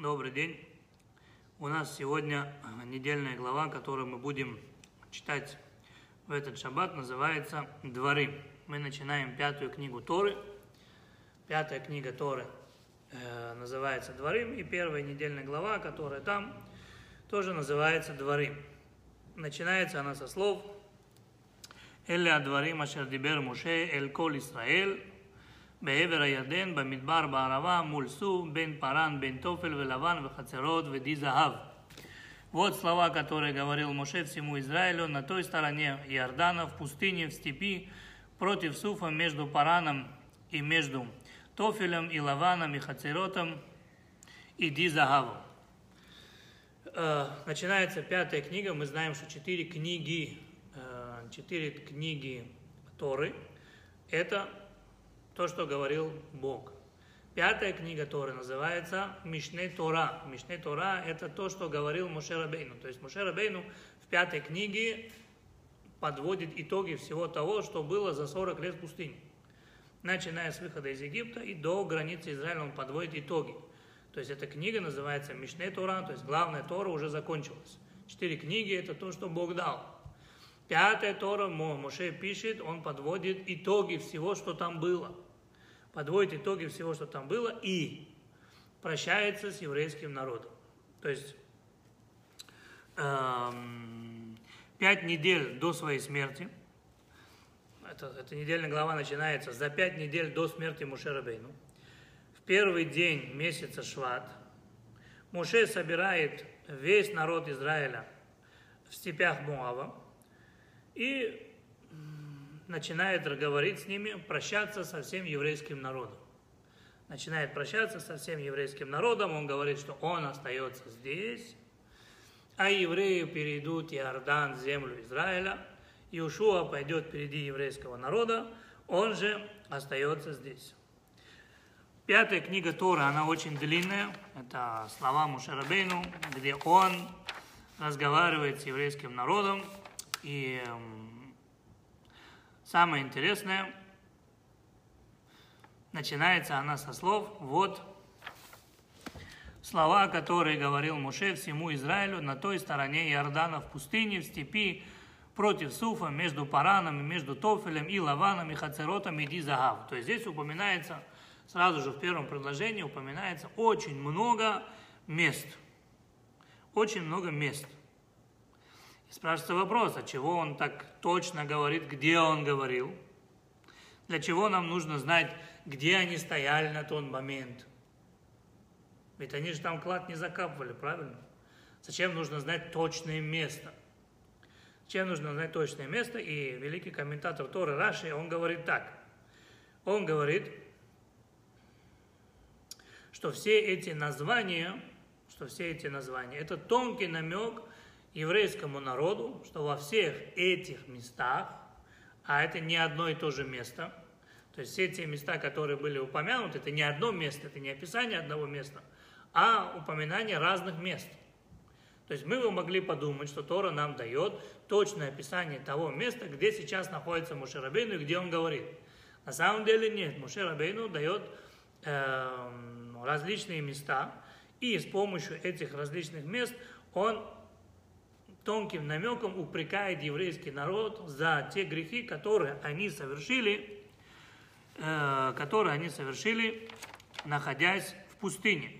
Добрый день. У нас сегодня недельная глава, которую мы будем читать в этот шаббат, называется «Дворы». Мы начинаем пятую книгу Торы. Пятая книга Торы э, называется «Дворы», и первая недельная глава, которая там, тоже называется «Дворы». Начинается она со слов «Эле адварим ашер дибер Муше эль кол Исраэль, בעבר הירדן, במדבר, בערבה, муль סוף, בין פרן, בין תופל ולבן וחצרות ודי זהב. Вот слова, которые говорил Моше всему Израилю на той стороне Иордана, в пустыне, в степи, против Суфа, между Параном и между Тофелем и Лаваном и Хацеротом и Дизагавом. Начинается пятая книга, мы знаем, что четыре книги, э, четыре книги Торы, это то, что говорил Бог. Пятая книга Торы называется Мишне Тора. Мишне Тора – это то, что говорил Муше Рабейну. То есть Муше Рабейну в пятой книге подводит итоги всего того, что было за 40 лет в пустыне. Начиная с выхода из Египта и до границы Израиля он подводит итоги. То есть эта книга называется Мишне Тора, то есть главная Тора уже закончилась. Четыре книги – это то, что Бог дал. Пятая Тора, Моше пишет, он подводит итоги всего, что там было. Подводит итоги всего, что там было, и прощается с еврейским народом. То есть эм, пять недель до своей смерти, это, эта недельная глава начинается за пять недель до смерти Муше Рабейну, в первый день месяца Шват, Муше собирает весь народ Израиля в степях Муава, и начинает говорить с ними, прощаться со всем еврейским народом. Начинает прощаться со всем еврейским народом, он говорит, что он остается здесь, а евреи перейдут Иордан, землю Израиля, Иушуа пойдет впереди еврейского народа, он же остается здесь. Пятая книга Тора, она очень длинная, это слова Мушарабейну, где он разговаривает с еврейским народом, и эм, самое интересное, начинается она со слов, вот слова, которые говорил Муше всему Израилю на той стороне Иордана в пустыне, в степи, против Суфа, между Параном, между Тофелем и Лаваном, и Хацеротом, и Дизагав. То есть здесь упоминается, сразу же в первом предложении упоминается очень много мест. Очень много мест – Спрашивается вопрос, а чего он так точно говорит, где он говорил? Для чего нам нужно знать, где они стояли на тот момент? Ведь они же там клад не закапывали, правильно? Зачем нужно знать точное место? Зачем нужно знать точное место? И великий комментатор Торы Раши, он говорит так. Он говорит, что все эти названия, что все эти названия, это тонкий намек еврейскому народу, что во всех этих местах, а это не одно и то же место, то есть все те места, которые были упомянуты, это не одно место, это не описание одного места, а упоминание разных мест. То есть мы бы могли подумать, что Тора нам дает точное описание того места, где сейчас находится Мушерабейну и где он говорит. На самом деле нет, Мушерабейну дает э, различные места, и с помощью этих различных мест он тонким намеком упрекает еврейский народ за те грехи, которые они совершили, э, которые они совершили, находясь в пустыне.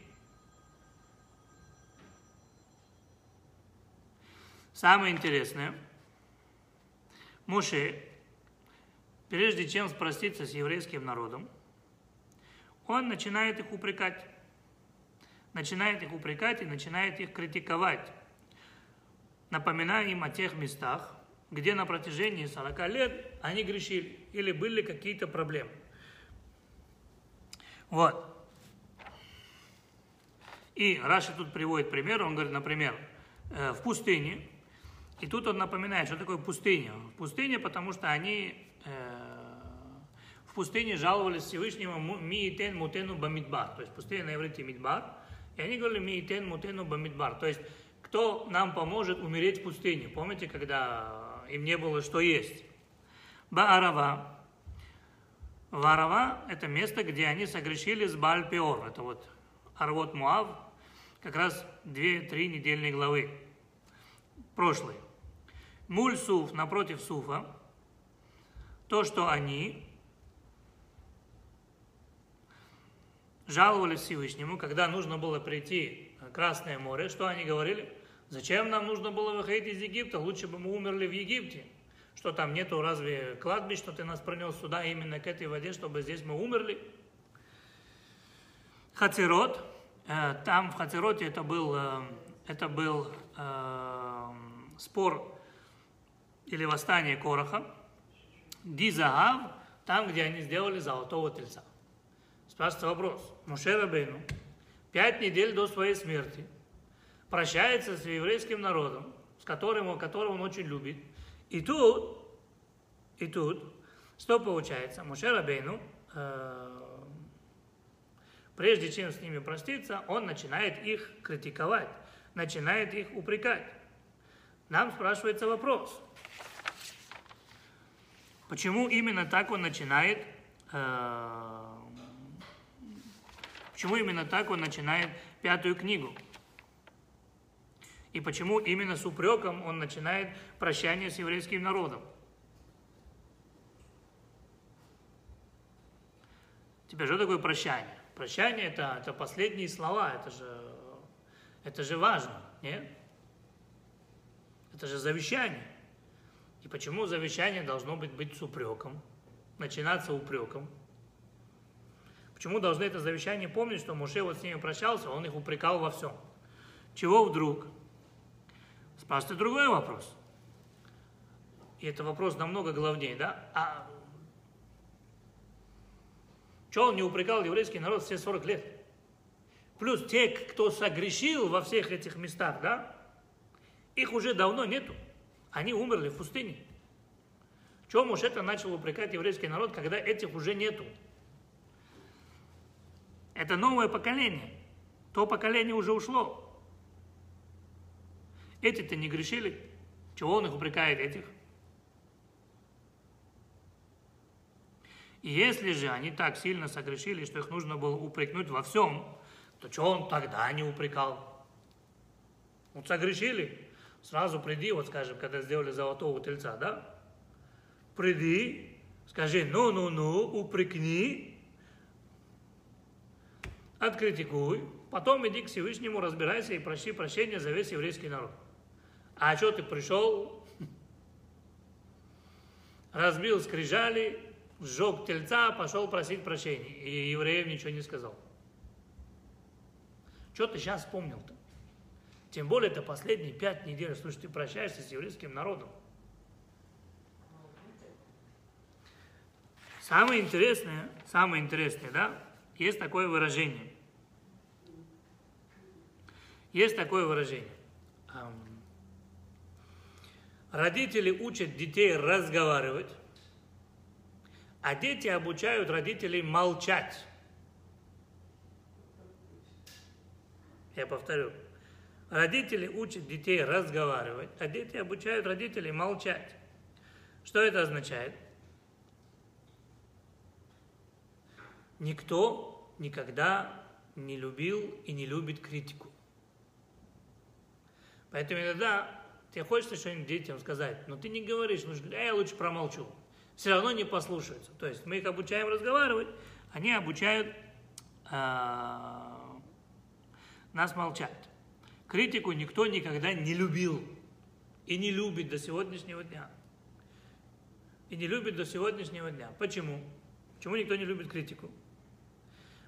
Самое интересное, Муше, прежде чем спроситься с еврейским народом, он начинает их упрекать. Начинает их упрекать и начинает их критиковать напоминая им о тех местах, где на протяжении 40 лет они грешили или были какие-то проблемы. Вот. И Раши тут приводит пример, он говорит, например, э, в пустыне, и тут он напоминает, что такое пустыня. В пустыне, потому что они э, в пустыне жаловались Всевышнему «Миитен мутену бамидбар», то есть пустыня на иврите «мидбар», и они говорили «Миитен мутену бамидбар», то есть кто нам поможет умереть в пустыне? Помните, когда им не было что есть? Баарава. Варава – это место, где они согрешили с Баальпиор. Это вот Арвот Муав. как раз две-три недельные главы прошлые. Муль Суф напротив Суфа, то, что они жаловались Всевышнему, когда нужно было прийти Красное море, что они говорили? Зачем нам нужно было выходить из Египта? Лучше бы мы умерли в Египте. Что там нету разве кладбищ, что ты нас принес сюда именно к этой воде, чтобы здесь мы умерли? Хацерот, э, там в Хацероте это был, э, это был э, спор или восстание Короха. Дизагав, там, где они сделали золотого тельца. Спрашивается вопрос. Муше Рабейну пять недель до своей смерти прощается с еврейским народом, с которым, которого он очень любит. И тут, и тут, что получается? Муше Рабейну, э, прежде чем с ними проститься, он начинает их критиковать, начинает их упрекать. Нам спрашивается вопрос, почему именно так он начинает э, Почему именно так он начинает пятую книгу? И почему именно с упреком он начинает прощание с еврейским народом? Теперь что такое прощание? Прощание это, это последние слова, это же, это же важно, нет? Это же завещание. И почему завещание должно быть, быть с упреком, начинаться упреком? Почему должны это завещание помнить, что Муше вот с ними прощался, он их упрекал во всем? Чего вдруг? Спрашивается другой вопрос. И это вопрос намного главнее, да? А что он не упрекал еврейский народ все 40 лет? Плюс те, кто согрешил во всех этих местах, да? Их уже давно нету. Они умерли в пустыне. Чего Муж это начал упрекать еврейский народ, когда этих уже нету? Это новое поколение. То поколение уже ушло. Эти-то не грешили. Чего он их упрекает, этих? И если же они так сильно согрешили, что их нужно было упрекнуть во всем, то что он тогда не упрекал? Вот согрешили, сразу приди, вот скажем, когда сделали золотого тельца, да? Приди, скажи, ну-ну-ну, упрекни, откритикуй, потом иди к Всевышнему, разбирайся и проси прощения за весь еврейский народ. А что ты пришел, разбил скрижали, сжег тельца, пошел просить прощения. И евреям ничего не сказал. Что ты сейчас вспомнил-то? Тем более это последние пять недель. Слушай, ты прощаешься с еврейским народом. Самое интересное, самое интересное, да, есть такое выражение. Есть такое выражение. Родители учат детей разговаривать, а дети обучают родителей молчать. Я повторю. Родители учат детей разговаривать, а дети обучают родителей молчать. Что это означает? Никто никогда не любил и не любит критику. Поэтому иногда тебе хочется что-нибудь детям сказать, но ты не говоришь, ну, а я лучше промолчу. Все равно не послушаются. То есть мы их обучаем разговаривать, они обучают э, нас молчать. Критику никто никогда не любил и не любит до сегодняшнего дня. И не любит до сегодняшнего дня. Почему? Почему никто не любит критику?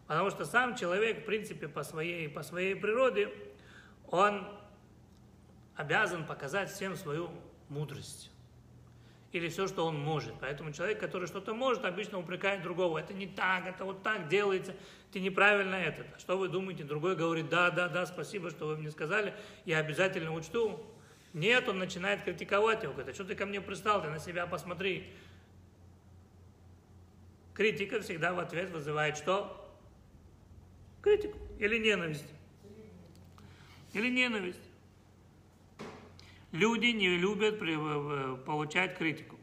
Потому что сам человек, в принципе, по своей, по своей природе, он обязан показать всем свою мудрость. Или все, что он может. Поэтому человек, который что-то может, обычно упрекает другого. Это не так, это вот так делается, ты неправильно это. Что вы думаете? Другой говорит, да, да, да, спасибо, что вы мне сказали, я обязательно учту. Нет, он начинает критиковать его. Говорит, а что ты ко мне пристал, ты на себя посмотри. Критика всегда в ответ вызывает что? Критику или ненависть. Или ненависть. Люди не любят получать критику.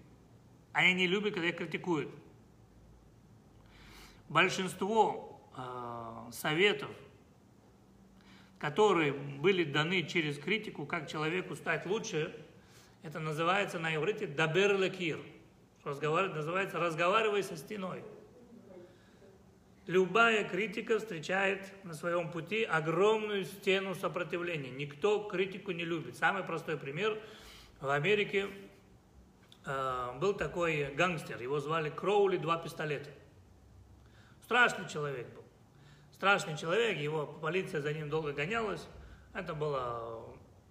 Они не любят, когда их критикуют. Большинство э, советов которые были даны через критику, как человеку стать лучше, это называется на иврите дабер лекир. Называется разговаривай со стеной. Любая критика встречает на своем пути огромную стену сопротивления. Никто критику не любит. Самый простой пример. В Америке э, был такой гангстер, его звали Кроули «Два пистолета». Страшный человек был. Страшный человек, его полиция за ним долго гонялась. Это было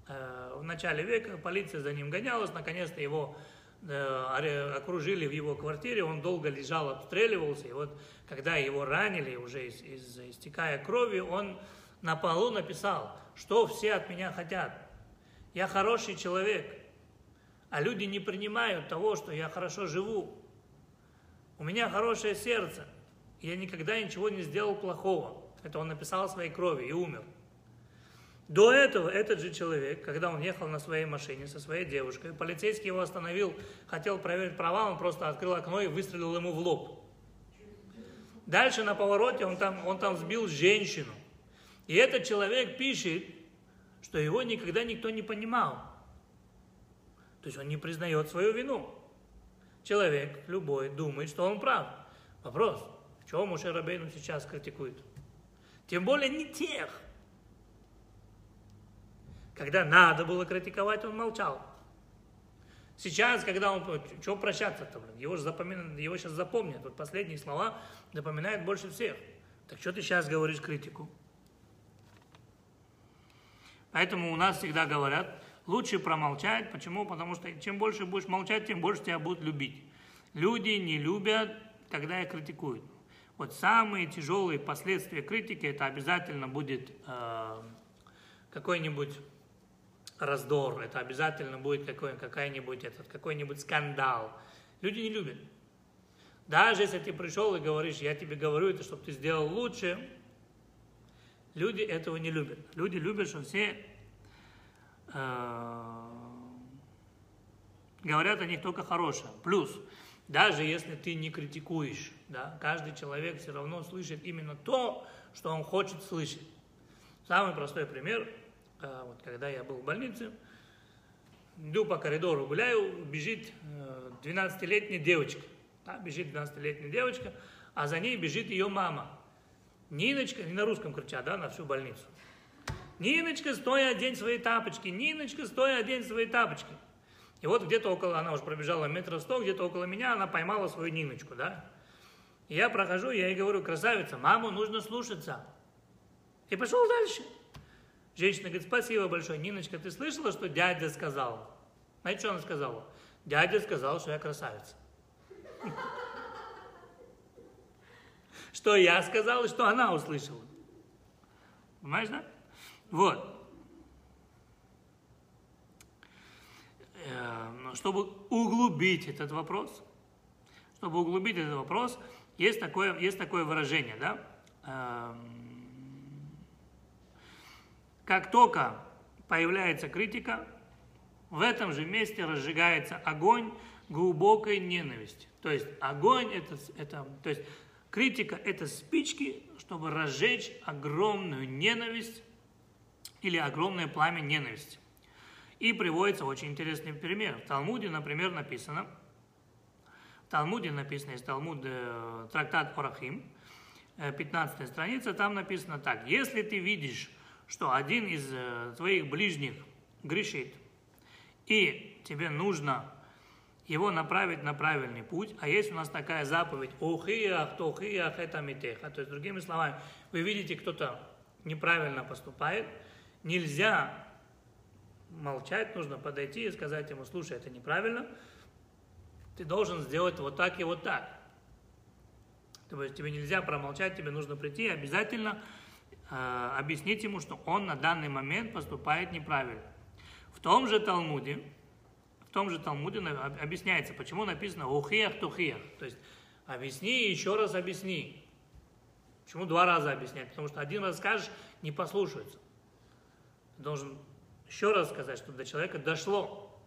э, в начале века, полиция за ним гонялась, наконец-то его окружили в его квартире, он долго лежал, обстреливался, и вот когда его ранили, уже из, из, истекая кровью, он на полу написал, что все от меня хотят. Я хороший человек, а люди не принимают того, что я хорошо живу. У меня хорошее сердце – я никогда ничего не сделал плохого. Это он написал своей крови и умер. До этого этот же человек, когда он ехал на своей машине со своей девушкой, полицейский его остановил, хотел проверить права, он просто открыл окно и выстрелил ему в лоб. Дальше на повороте он там, он там сбил женщину. И этот человек пишет, что его никогда никто не понимал. То есть он не признает свою вину. Человек любой думает, что он прав. Вопрос, чего Муше Рабейну сейчас критикует? Тем более не тех. Когда надо было критиковать, он молчал. Сейчас, когда он... Чего прощаться-то, блин? Его, же запоминают, его сейчас запомнят. Вот последние слова запоминают больше всех. Так что ты сейчас говоришь критику? Поэтому у нас всегда говорят, лучше промолчать. Почему? Потому что чем больше будешь молчать, тем больше тебя будут любить. Люди не любят, когда их критикуют. Вот самые тяжелые последствия критики, это обязательно будет э, какой-нибудь раздор, это обязательно будет какой, какой-нибудь этот, какой-нибудь скандал. Люди не любят. Даже если ты пришел и говоришь, я тебе говорю это, чтобы ты сделал лучше, люди этого не любят. Люди любят, что все э, говорят о них только хорошее. Плюс, даже если ты не критикуешь, да, каждый человек все равно слышит именно то, что он хочет слышать. Самый простой пример, вот когда я был в больнице, иду по коридору, гуляю, бежит 12-летняя э, девочка, да, бежит 12-летняя девочка, а за ней бежит ее мама. Ниночка, не на русском кричат, да, на всю больницу. Ниночка, стой, одень свои тапочки, Ниночка, стой, одень свои тапочки. И вот где-то около, она уже пробежала метров сто, где-то около меня она поймала свою Ниночку, да. И я прохожу, я ей говорю, красавица, маму нужно слушаться. И пошел дальше. Женщина говорит, спасибо большое. Ниночка, ты слышала, что дядя сказал? Знаете, что она сказала? Дядя сказал, что я красавица. Что я сказал и что она услышала. Понимаешь, да? Вот. Э, чтобы углубить этот вопрос, чтобы углубить этот вопрос, есть такое, есть такое выражение, да? Как только появляется критика, в этом же месте разжигается огонь глубокой ненависти. То есть огонь это, это то есть критика это спички, чтобы разжечь огромную ненависть или огромное пламя ненависти. И приводится очень интересный пример. В Талмуде, например, написано, в Талмуде написано, из Талмуда э, трактат Орахим, 15 э, страница, там написано так. Если ты видишь, что один из э, твоих ближних грешит, и тебе нужно его направить на правильный путь, а есть у нас такая заповедь «Охиях, тохиях, это митеха». То есть, другими словами, вы видите, кто-то неправильно поступает, нельзя молчать, нужно подойти и сказать ему, слушай, это неправильно, ты должен сделать вот так и вот так. То есть тебе нельзя промолчать, тебе нужно прийти обязательно э, объяснить ему, что он на данный момент поступает неправильно. В том же Талмуде, в том же Талмуде объясняется, почему написано «ухиях тухиях», то есть объясни и еще раз объясни. Почему два раза объяснять? Потому что один раз скажешь, не послушаются. Ты должен еще раз сказать, чтобы до человека дошло.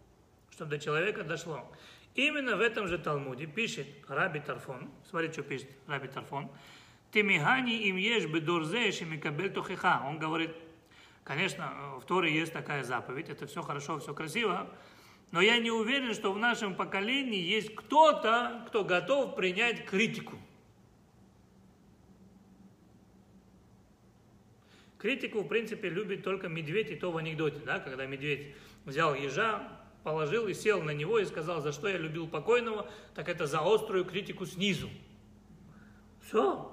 Чтобы до человека дошло. Именно в этом же Талмуде пишет Раби Тарфон, смотрите, что пишет Раби Тарфон, Тимихани им ешь бедорзе микабель тухиха. Он говорит, Конечно, в Торе есть такая заповедь, это все хорошо, все красиво, но я не уверен, что в нашем поколении есть кто-то, кто готов принять критику. Критику, в принципе, любит только медведь, и то в анекдоте, да, когда медведь взял ежа, положил и сел на него и сказал, за что я любил покойного, так это за острую критику снизу. Все.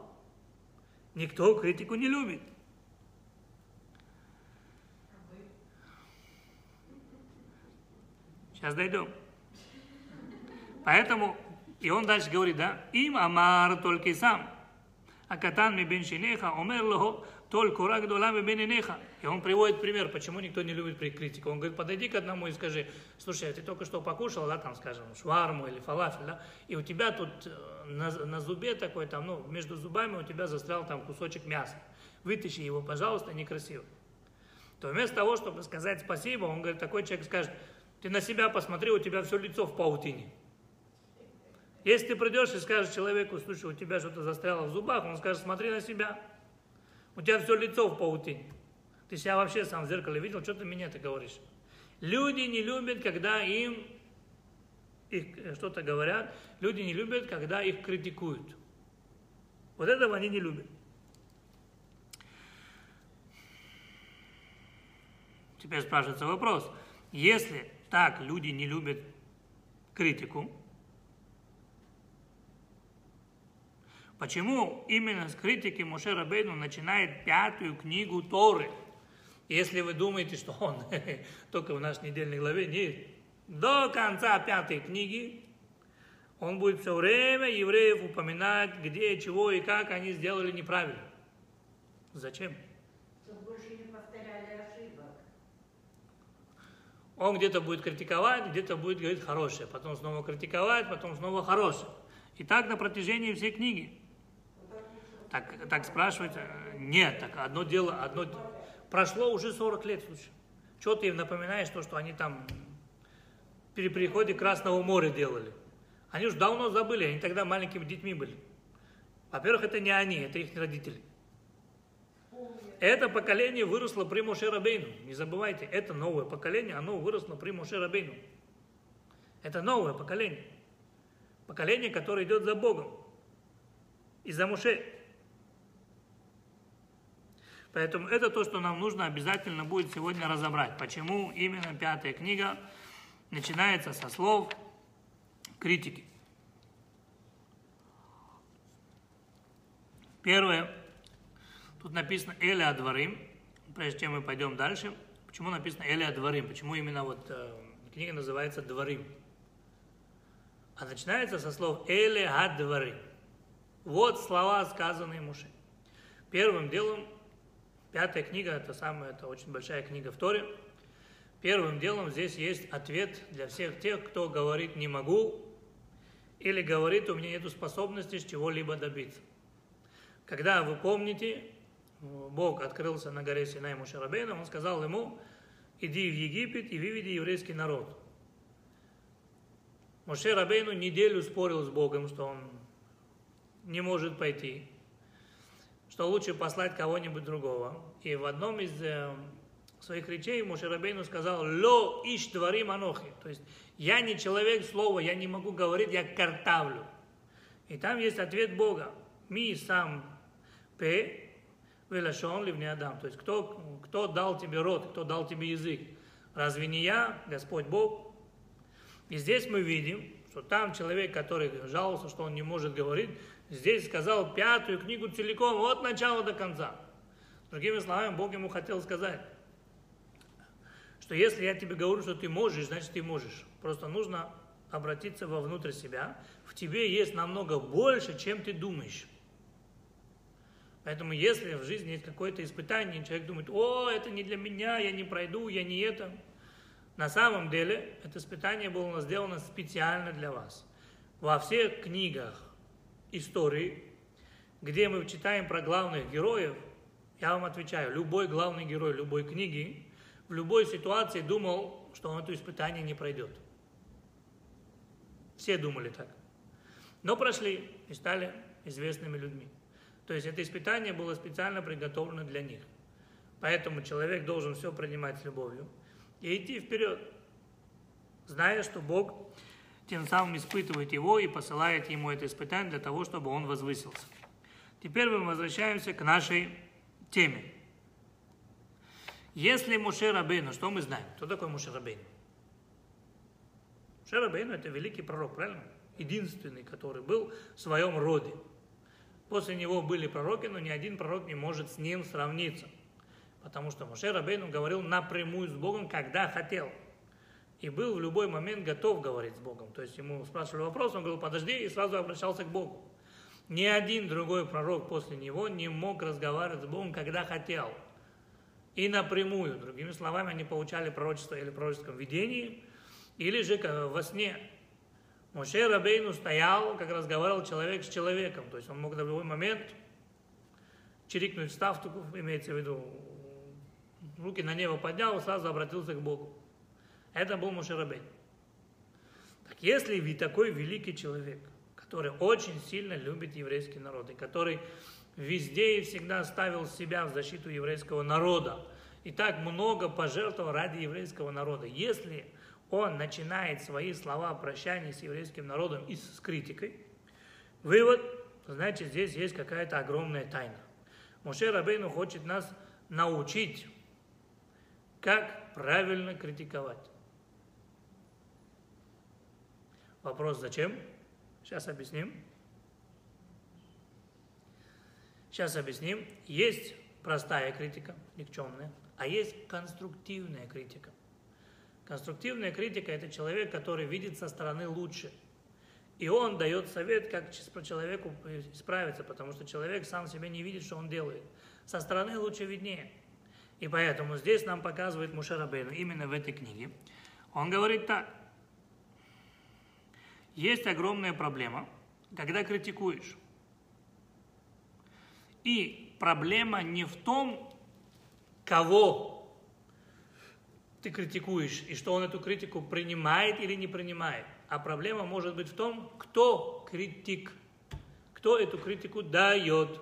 Никто критику не любит. Сейчас дойдем. Поэтому, и он дальше говорит, да, им амар только сам. А катан ми бен шинеха, омер лохо, только рак долами бен инеха. И он приводит пример, почему никто не любит критику. Он говорит, подойди к одному и скажи, слушай, а ты только что покушал, да, там, скажем, шварму или фалафель, да, и у тебя тут э, на, на зубе такой, там, ну, между зубами у тебя застрял там кусочек мяса. Вытащи его, пожалуйста, некрасиво. То вместо того, чтобы сказать спасибо, он говорит, такой человек скажет, ты на себя посмотри, у тебя все лицо в паутине. Если ты придешь и скажешь человеку, слушай, у тебя что-то застряло в зубах, он скажет, смотри на себя. У тебя все лицо в паутине. Ты себя вообще сам в зеркале видел, что ты меня ты говоришь? Люди не любят, когда им их э, что-то говорят. Люди не любят, когда их критикуют. Вот этого они не любят. Теперь спрашивается вопрос. Если так люди не любят критику. Почему именно с критики Моше Рабейну начинает пятую книгу Торы? Если вы думаете, что он только в нашей недельной главе, нет. До конца пятой книги он будет все время евреев упоминать, где, чего и как они сделали неправильно. Зачем? Он где-то будет критиковать, где-то будет говорить хорошее, потом снова критиковать, потом снова хорошее. И так на протяжении всей книги. Так, так спрашивать, нет, так одно дело, одно прошло уже 40 лет, слушай. Что ты им напоминаешь, то, что они там при переходе Красного моря делали? Они уже давно забыли, они тогда маленькими детьми были. Во-первых, это не они, это их родители. Это поколение выросло при Моше Рабейну. Не забывайте, это новое поколение, оно выросло при Моше Рабейну. Это новое поколение. Поколение, которое идет за Богом. И за Моше. Поэтому это то, что нам нужно обязательно будет сегодня разобрать. Почему именно пятая книга начинается со слов критики. Первое, Тут написано Эля Адварим, прежде чем мы пойдем дальше. Почему написано Эля Адварим? Почему именно вот э, книга называется Дварим? А начинается со слов Эле Адварим. Вот слова, сказанные Муше. Первым делом, пятая книга, это самая, это очень большая книга в Торе. Первым делом здесь есть ответ для всех тех, кто говорит «не могу» или говорит «у меня нет способности чего-либо добиться». Когда вы помните, Бог открылся на горе Синай Мушарабейна, он сказал ему, иди в Египет и выведи еврейский народ. Моше Рабейну неделю спорил с Богом, что он не может пойти, что лучше послать кого-нибудь другого. И в одном из э, своих речей Моше Рабейну сказал «Ло иш дворим анохи», то есть «Я не человек слова, я не могу говорить, я картавлю». И там есть ответ Бога. «Ми сам пе Велашон ливни Адам. То есть кто, кто дал тебе рот, кто дал тебе язык? Разве не я, Господь Бог? И здесь мы видим, что там человек, который жаловался, что он не может говорить, здесь сказал пятую книгу целиком, от начала до конца. Другими словами, Бог ему хотел сказать, что если я тебе говорю, что ты можешь, значит ты можешь. Просто нужно обратиться вовнутрь себя. В тебе есть намного больше, чем ты думаешь. Поэтому если в жизни есть какое-то испытание, человек думает, о, это не для меня, я не пройду, я не это. На самом деле, это испытание было сделано специально для вас. Во всех книгах истории, где мы читаем про главных героев, я вам отвечаю, любой главный герой любой книги в любой ситуации думал, что он это испытание не пройдет. Все думали так. Но прошли и стали известными людьми. То есть это испытание было специально приготовлено для них. Поэтому человек должен все принимать с любовью и идти вперед, зная, что Бог тем самым испытывает его и посылает ему это испытание для того, чтобы он возвысился. Теперь мы возвращаемся к нашей теме. Если Муше Рабейну, что мы знаем? Кто такой Муше Рабейну? Муше Рабейну это великий пророк, правильно? Единственный, который был в своем роде. После него были пророки, но ни один пророк не может с ним сравниться. Потому что Муше Рабейну говорил напрямую с Богом, когда хотел. И был в любой момент готов говорить с Богом. То есть ему спрашивали вопрос, он говорил, подожди, и сразу обращался к Богу. Ни один другой пророк после него не мог разговаривать с Богом, когда хотел. И напрямую, другими словами, они получали пророчество или пророческом видении, или же во сне. Моше Рабейну стоял, как разговаривал человек с человеком. То есть он мог в любой момент чирикнуть ставку, имеется в виду, руки на небо поднял сразу обратился к Богу. Это был Мушерабейн. Так если вы такой великий человек, который очень сильно любит еврейский народ, и который везде и всегда ставил себя в защиту еврейского народа, и так много пожертвовал ради еврейского народа, если он начинает свои слова прощания с еврейским народом и с критикой, вывод, значит, здесь есть какая-то огромная тайна. Моше Рабейну хочет нас научить, как правильно критиковать. Вопрос зачем? Сейчас объясним. Сейчас объясним. Есть простая критика, никчемная, а есть конструктивная критика. Конструктивная критика – это человек, который видит со стороны лучше. И он дает совет, как человеку исправиться, потому что человек сам себе не видит, что он делает. Со стороны лучше виднее. И поэтому здесь нам показывает Мушарабейну, именно в этой книге. Он говорит так. Есть огромная проблема, когда критикуешь. И проблема не в том, кого ты критикуешь, и что он эту критику принимает или не принимает. А проблема может быть в том, кто критик, кто эту критику дает.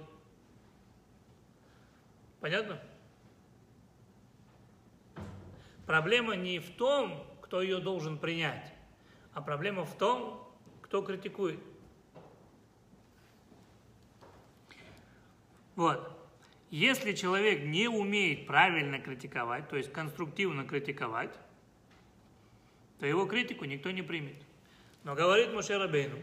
Понятно? Проблема не в том, кто ее должен принять, а проблема в том, кто критикует. Вот. Если человек не умеет правильно критиковать, то есть конструктивно критиковать, то его критику никто не примет. Но говорит Моше Рабейну,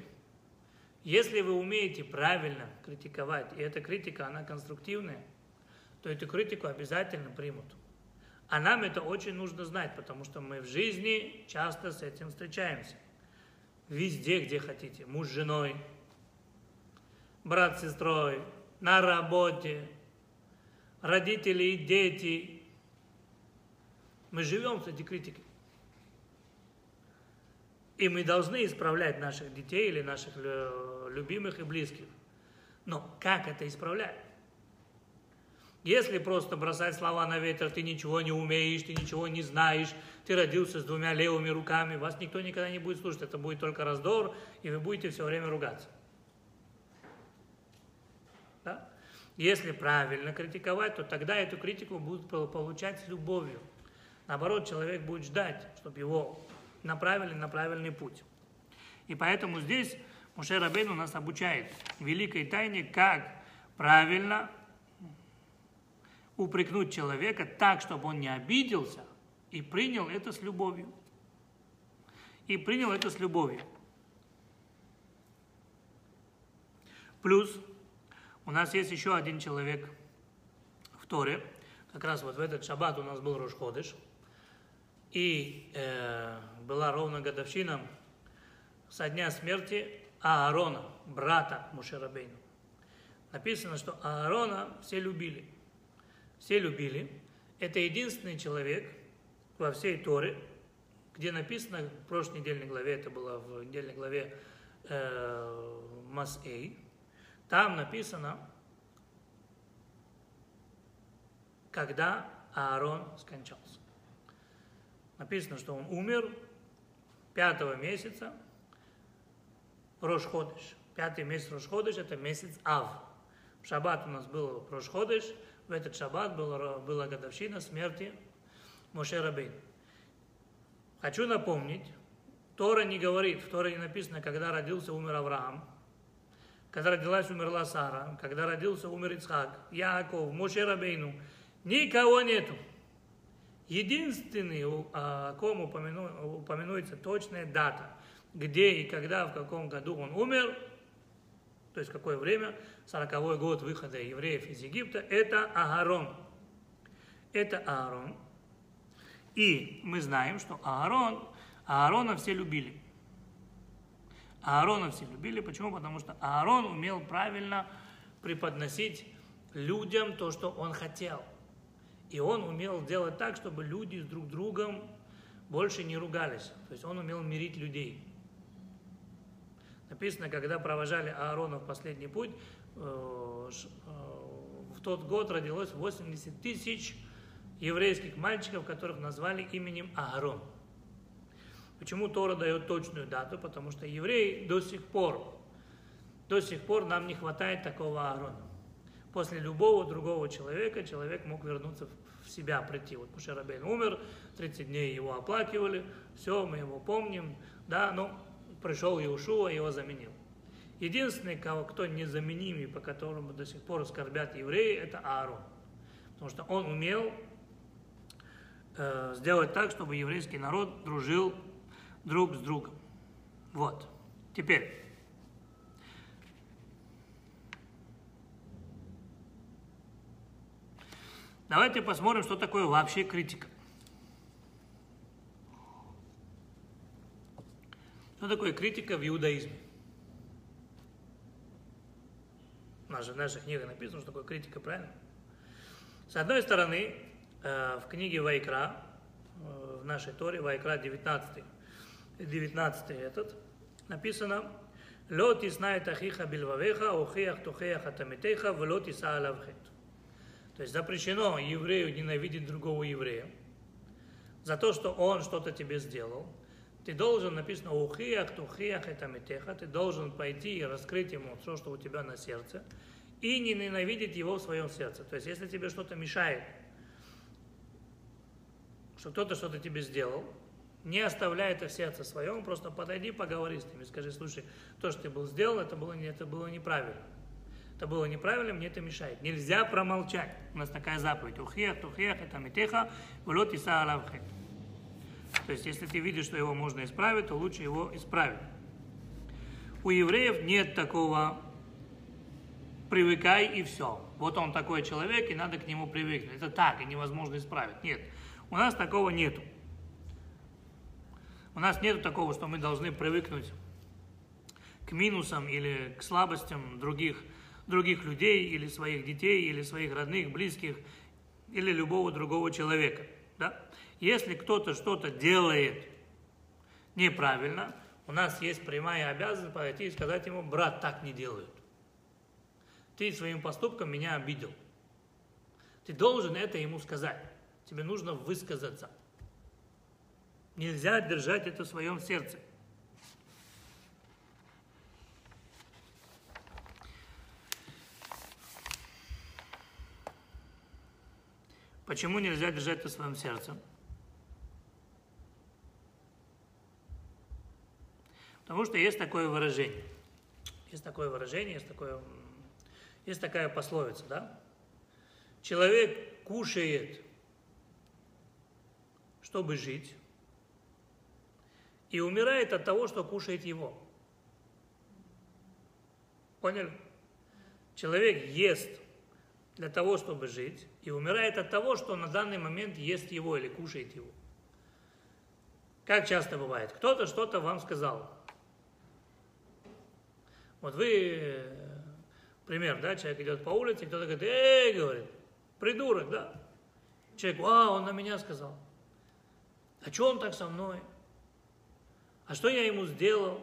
если вы умеете правильно критиковать, и эта критика, она конструктивная, то эту критику обязательно примут. А нам это очень нужно знать, потому что мы в жизни часто с этим встречаемся везде, где хотите. Муж с женой, брат с сестрой, на работе, родители и дети. Мы живем с этой критикой. И мы должны исправлять наших детей или наших любимых и близких. Но как это исправлять? Если просто бросать слова на ветер, ты ничего не умеешь, ты ничего не знаешь, ты родился с двумя левыми руками, вас никто никогда не будет слушать, это будет только раздор, и вы будете все время ругаться. Да? Если правильно критиковать, то тогда эту критику будут получать с любовью. Наоборот, человек будет ждать, чтобы его направили на правильный путь. И поэтому здесь Муше Рабейн нас обучает великой тайне, как правильно упрекнуть человека так, чтобы он не обиделся и принял это с любовью. И принял это с любовью. Плюс у нас есть еще один человек в Торе. Как раз вот в этот шаббат у нас был Рошходыш. И э, была ровно годовщина со дня смерти Аарона, брата Мушерабейну. Написано, что Аарона все любили все любили. Это единственный человек во всей Торе, где написано, в прошлой недельной главе, это было в недельной главе э, Масэй, там написано, когда Аарон скончался. Написано, что он умер пятого месяца Рошходыш. Пятый месяц Рошходыш – это месяц Ав. Шаббат у нас был Рошходыш, в этот шаббат была, была годовщина смерти Моше Рабейн. Хочу напомнить, Тора не говорит, в Торе не написано, когда родился, умер Авраам, когда родилась, умерла Сара, когда родился, умер Ицхак, Яков, Моше Рабейну. Никого нету. Единственный, о ком упомяну, упоминуется точная дата, где и когда, в каком году он умер, то есть какое время, 40 год выхода евреев из Египта, это Агарон. Это Аарон. И мы знаем, что Аарон, Аарона все любили. Аарона все любили. Почему? Потому что Аарон умел правильно преподносить людям то, что он хотел. И он умел делать так, чтобы люди с друг другом больше не ругались. То есть он умел мирить людей. Написано, когда провожали Аарона в последний путь, э, э, в тот год родилось 80 тысяч еврейских мальчиков, которых назвали именем Аарон. Почему Тора дает точную дату? Потому что евреи до сих пор, до сих пор нам не хватает такого Аарона. После любого другого человека человек мог вернуться в себя, прийти. Вот Мушерабейн умер, 30 дней его оплакивали, все, мы его помним, да, но пришел Иешуа и его заменил. Единственный, кого, кто незаменимый, по которому до сих пор скорбят евреи, это Аарон. Потому что он умел э, сделать так, чтобы еврейский народ дружил друг с другом. Вот. Теперь. Давайте посмотрим, что такое вообще критика. Что такое критика в иудаизме? В нашей, в нашей книге написано, что такое критика, правильно? С одной стороны, э, в книге Вайкра, э, в нашей Торе, Вайкра 19, 19 этот, написано «Ло тиснает ахиха бильвавеха, охеях тухеях атамитеха, вло тиса алавхет». То есть запрещено еврею ненавидеть другого еврея за то, что он что-то тебе сделал. Ты должен, написано, ухиях, тухиях, это метеха, ты должен пойти и раскрыть ему все, что у тебя на сердце, и не ненавидеть его в своем сердце. То есть, если тебе что-то мешает, что кто-то что-то тебе сделал, не оставляй это в сердце своем, просто подойди, поговори с ними, скажи, слушай, то, что ты был сделал, это было, это было неправильно. Это было неправильно, мне это мешает. Нельзя промолчать. У нас такая заповедь. Ухех, тухех, это метеха, влот иса алавхет. То есть, если ты видишь, что его можно исправить, то лучше его исправить. У евреев нет такого привыкай и все. Вот он такой человек, и надо к нему привыкнуть. Это так, и невозможно исправить. Нет. У нас такого нету. У нас нет такого, что мы должны привыкнуть к минусам или к слабостям других, других людей, или своих детей, или своих родных, близких, или любого другого человека. Да? Если кто-то что-то делает неправильно, у нас есть прямая обязанность подойти и сказать ему, брат, так не делают. Ты своим поступком меня обидел. Ты должен это ему сказать. Тебе нужно высказаться. Нельзя держать это в своем сердце. Почему нельзя держать это в своем сердце? Потому что есть такое выражение. Есть такое выражение, есть, такое, есть такая пословица, да? Человек кушает, чтобы жить, и умирает от того, что кушает его. Поняли? Человек ест для того, чтобы жить, и умирает от того, что на данный момент ест его или кушает его. Как часто бывает? Кто-то что-то вам сказал. Вот вы, пример, да, человек идет по улице, кто-то говорит, эй, говорит, придурок, да. Человек, а, он на меня сказал. А что он так со мной? а что я ему сделал?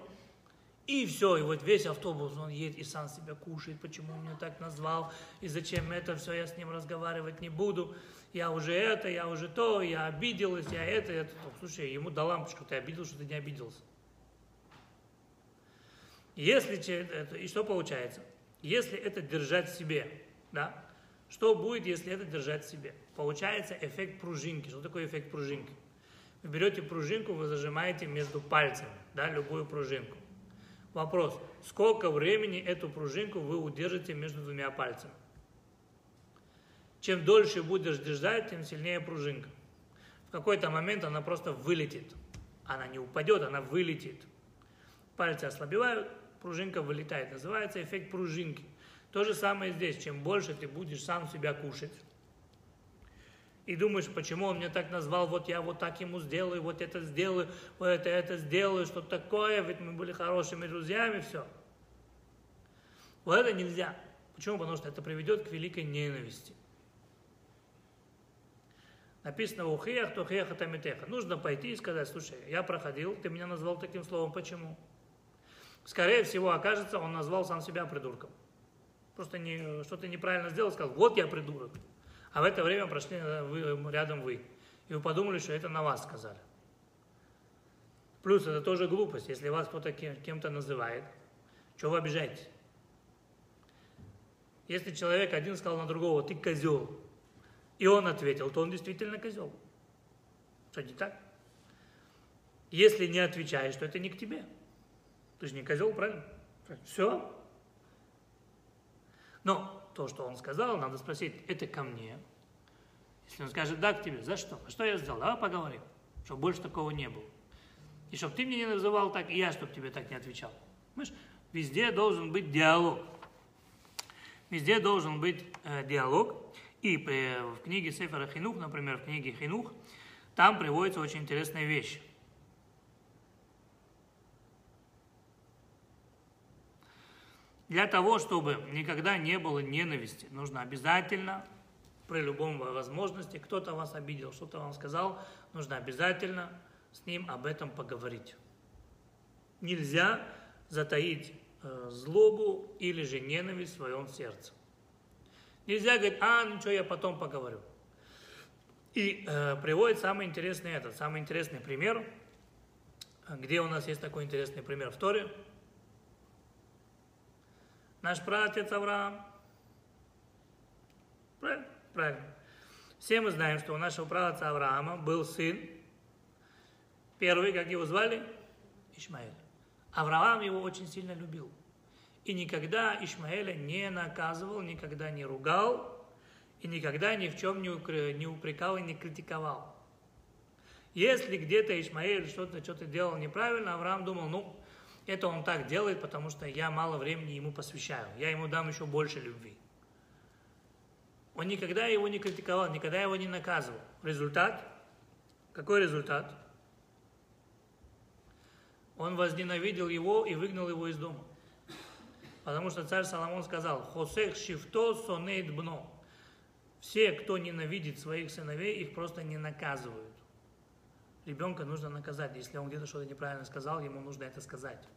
И все, и вот весь автобус, он едет и сам себя кушает, почему он меня так назвал, и зачем это все, я с ним разговаривать не буду, я уже это, я уже то, я обиделась, я это, это. Слушай, ему до лампочку, ты обидел, что ты не обиделся. Если, и что получается? Если это держать в себе, да, Что будет, если это держать в себе? Получается эффект пружинки. Что такое эффект пружинки? Вы берете пружинку, вы зажимаете между пальцами, да, любую пружинку. Вопрос, сколько времени эту пружинку вы удержите между двумя пальцами? Чем дольше будешь держать, тем сильнее пружинка. В какой-то момент она просто вылетит. Она не упадет, она вылетит. Пальцы ослабевают, пружинка вылетает. Называется эффект пружинки. То же самое здесь. Чем больше ты будешь сам себя кушать, и думаешь, почему он меня так назвал, вот я вот так ему сделаю, вот это сделаю, вот это, это сделаю, что такое, ведь мы были хорошими друзьями, все. Вот это нельзя. Почему? Потому что это приведет к великой ненависти. Написано у хеях, то хеях это метеха. Нужно пойти и сказать, слушай, я проходил, ты меня назвал таким словом, почему? Скорее всего, окажется, он назвал сам себя придурком. Просто не, что-то неправильно сделал, сказал, вот я придурок. А в это время прошли э, вы, рядом вы. И вы подумали, что это на вас сказали. Плюс это тоже глупость. Если вас кто-то кем-то называет, что вы обижаетесь? Если человек один сказал на другого, ты козел, и он ответил, то он действительно козел. Что не так? Если не отвечаешь, то это не к тебе. Ты же не козел, правильно? Все. Но то, что он сказал, надо спросить, это ко мне. Если он скажет, да, к тебе, за что? А что я сделал? Давай поговорим, чтобы больше такого не было. И чтобы ты мне не называл так, и я, чтобы тебе так не отвечал. Понимаешь? Везде должен быть диалог. Везде должен быть э, диалог. И при, в книге Сефера Хинух, например, в книге Хинух, там приводится очень интересная вещь. Для того, чтобы никогда не было ненависти, нужно обязательно, при любом возможности, кто-то вас обидел, что-то вам сказал, нужно обязательно с ним об этом поговорить. Нельзя затаить э, злобу или же ненависть в своем сердце. Нельзя говорить, а, ну что, я потом поговорю. И э, приводит самый интересный этот, самый интересный пример, где у нас есть такой интересный пример в Торе – Наш праотец Авраам. Правильно? Правильно. Все мы знаем, что у нашего праотца Авраама был сын, первый, как его звали? Ишмаэль. Авраам его очень сильно любил. И никогда Ишмаэля не наказывал, никогда не ругал, и никогда ни в чем не упрекал и не критиковал. Если где-то Ишмаэль что-то что делал неправильно, Авраам думал, ну, это он так делает, потому что я мало времени ему посвящаю. Я ему дам еще больше любви. Он никогда его не критиковал, никогда его не наказывал. Результат? Какой результат? Он возненавидел его и выгнал его из дома. Потому что царь Соломон сказал, «Хосех шифто сонейт бно». Все, кто ненавидит своих сыновей, их просто не наказывают. Ребенка нужно наказать. Если он где-то что-то неправильно сказал, ему нужно это сказать.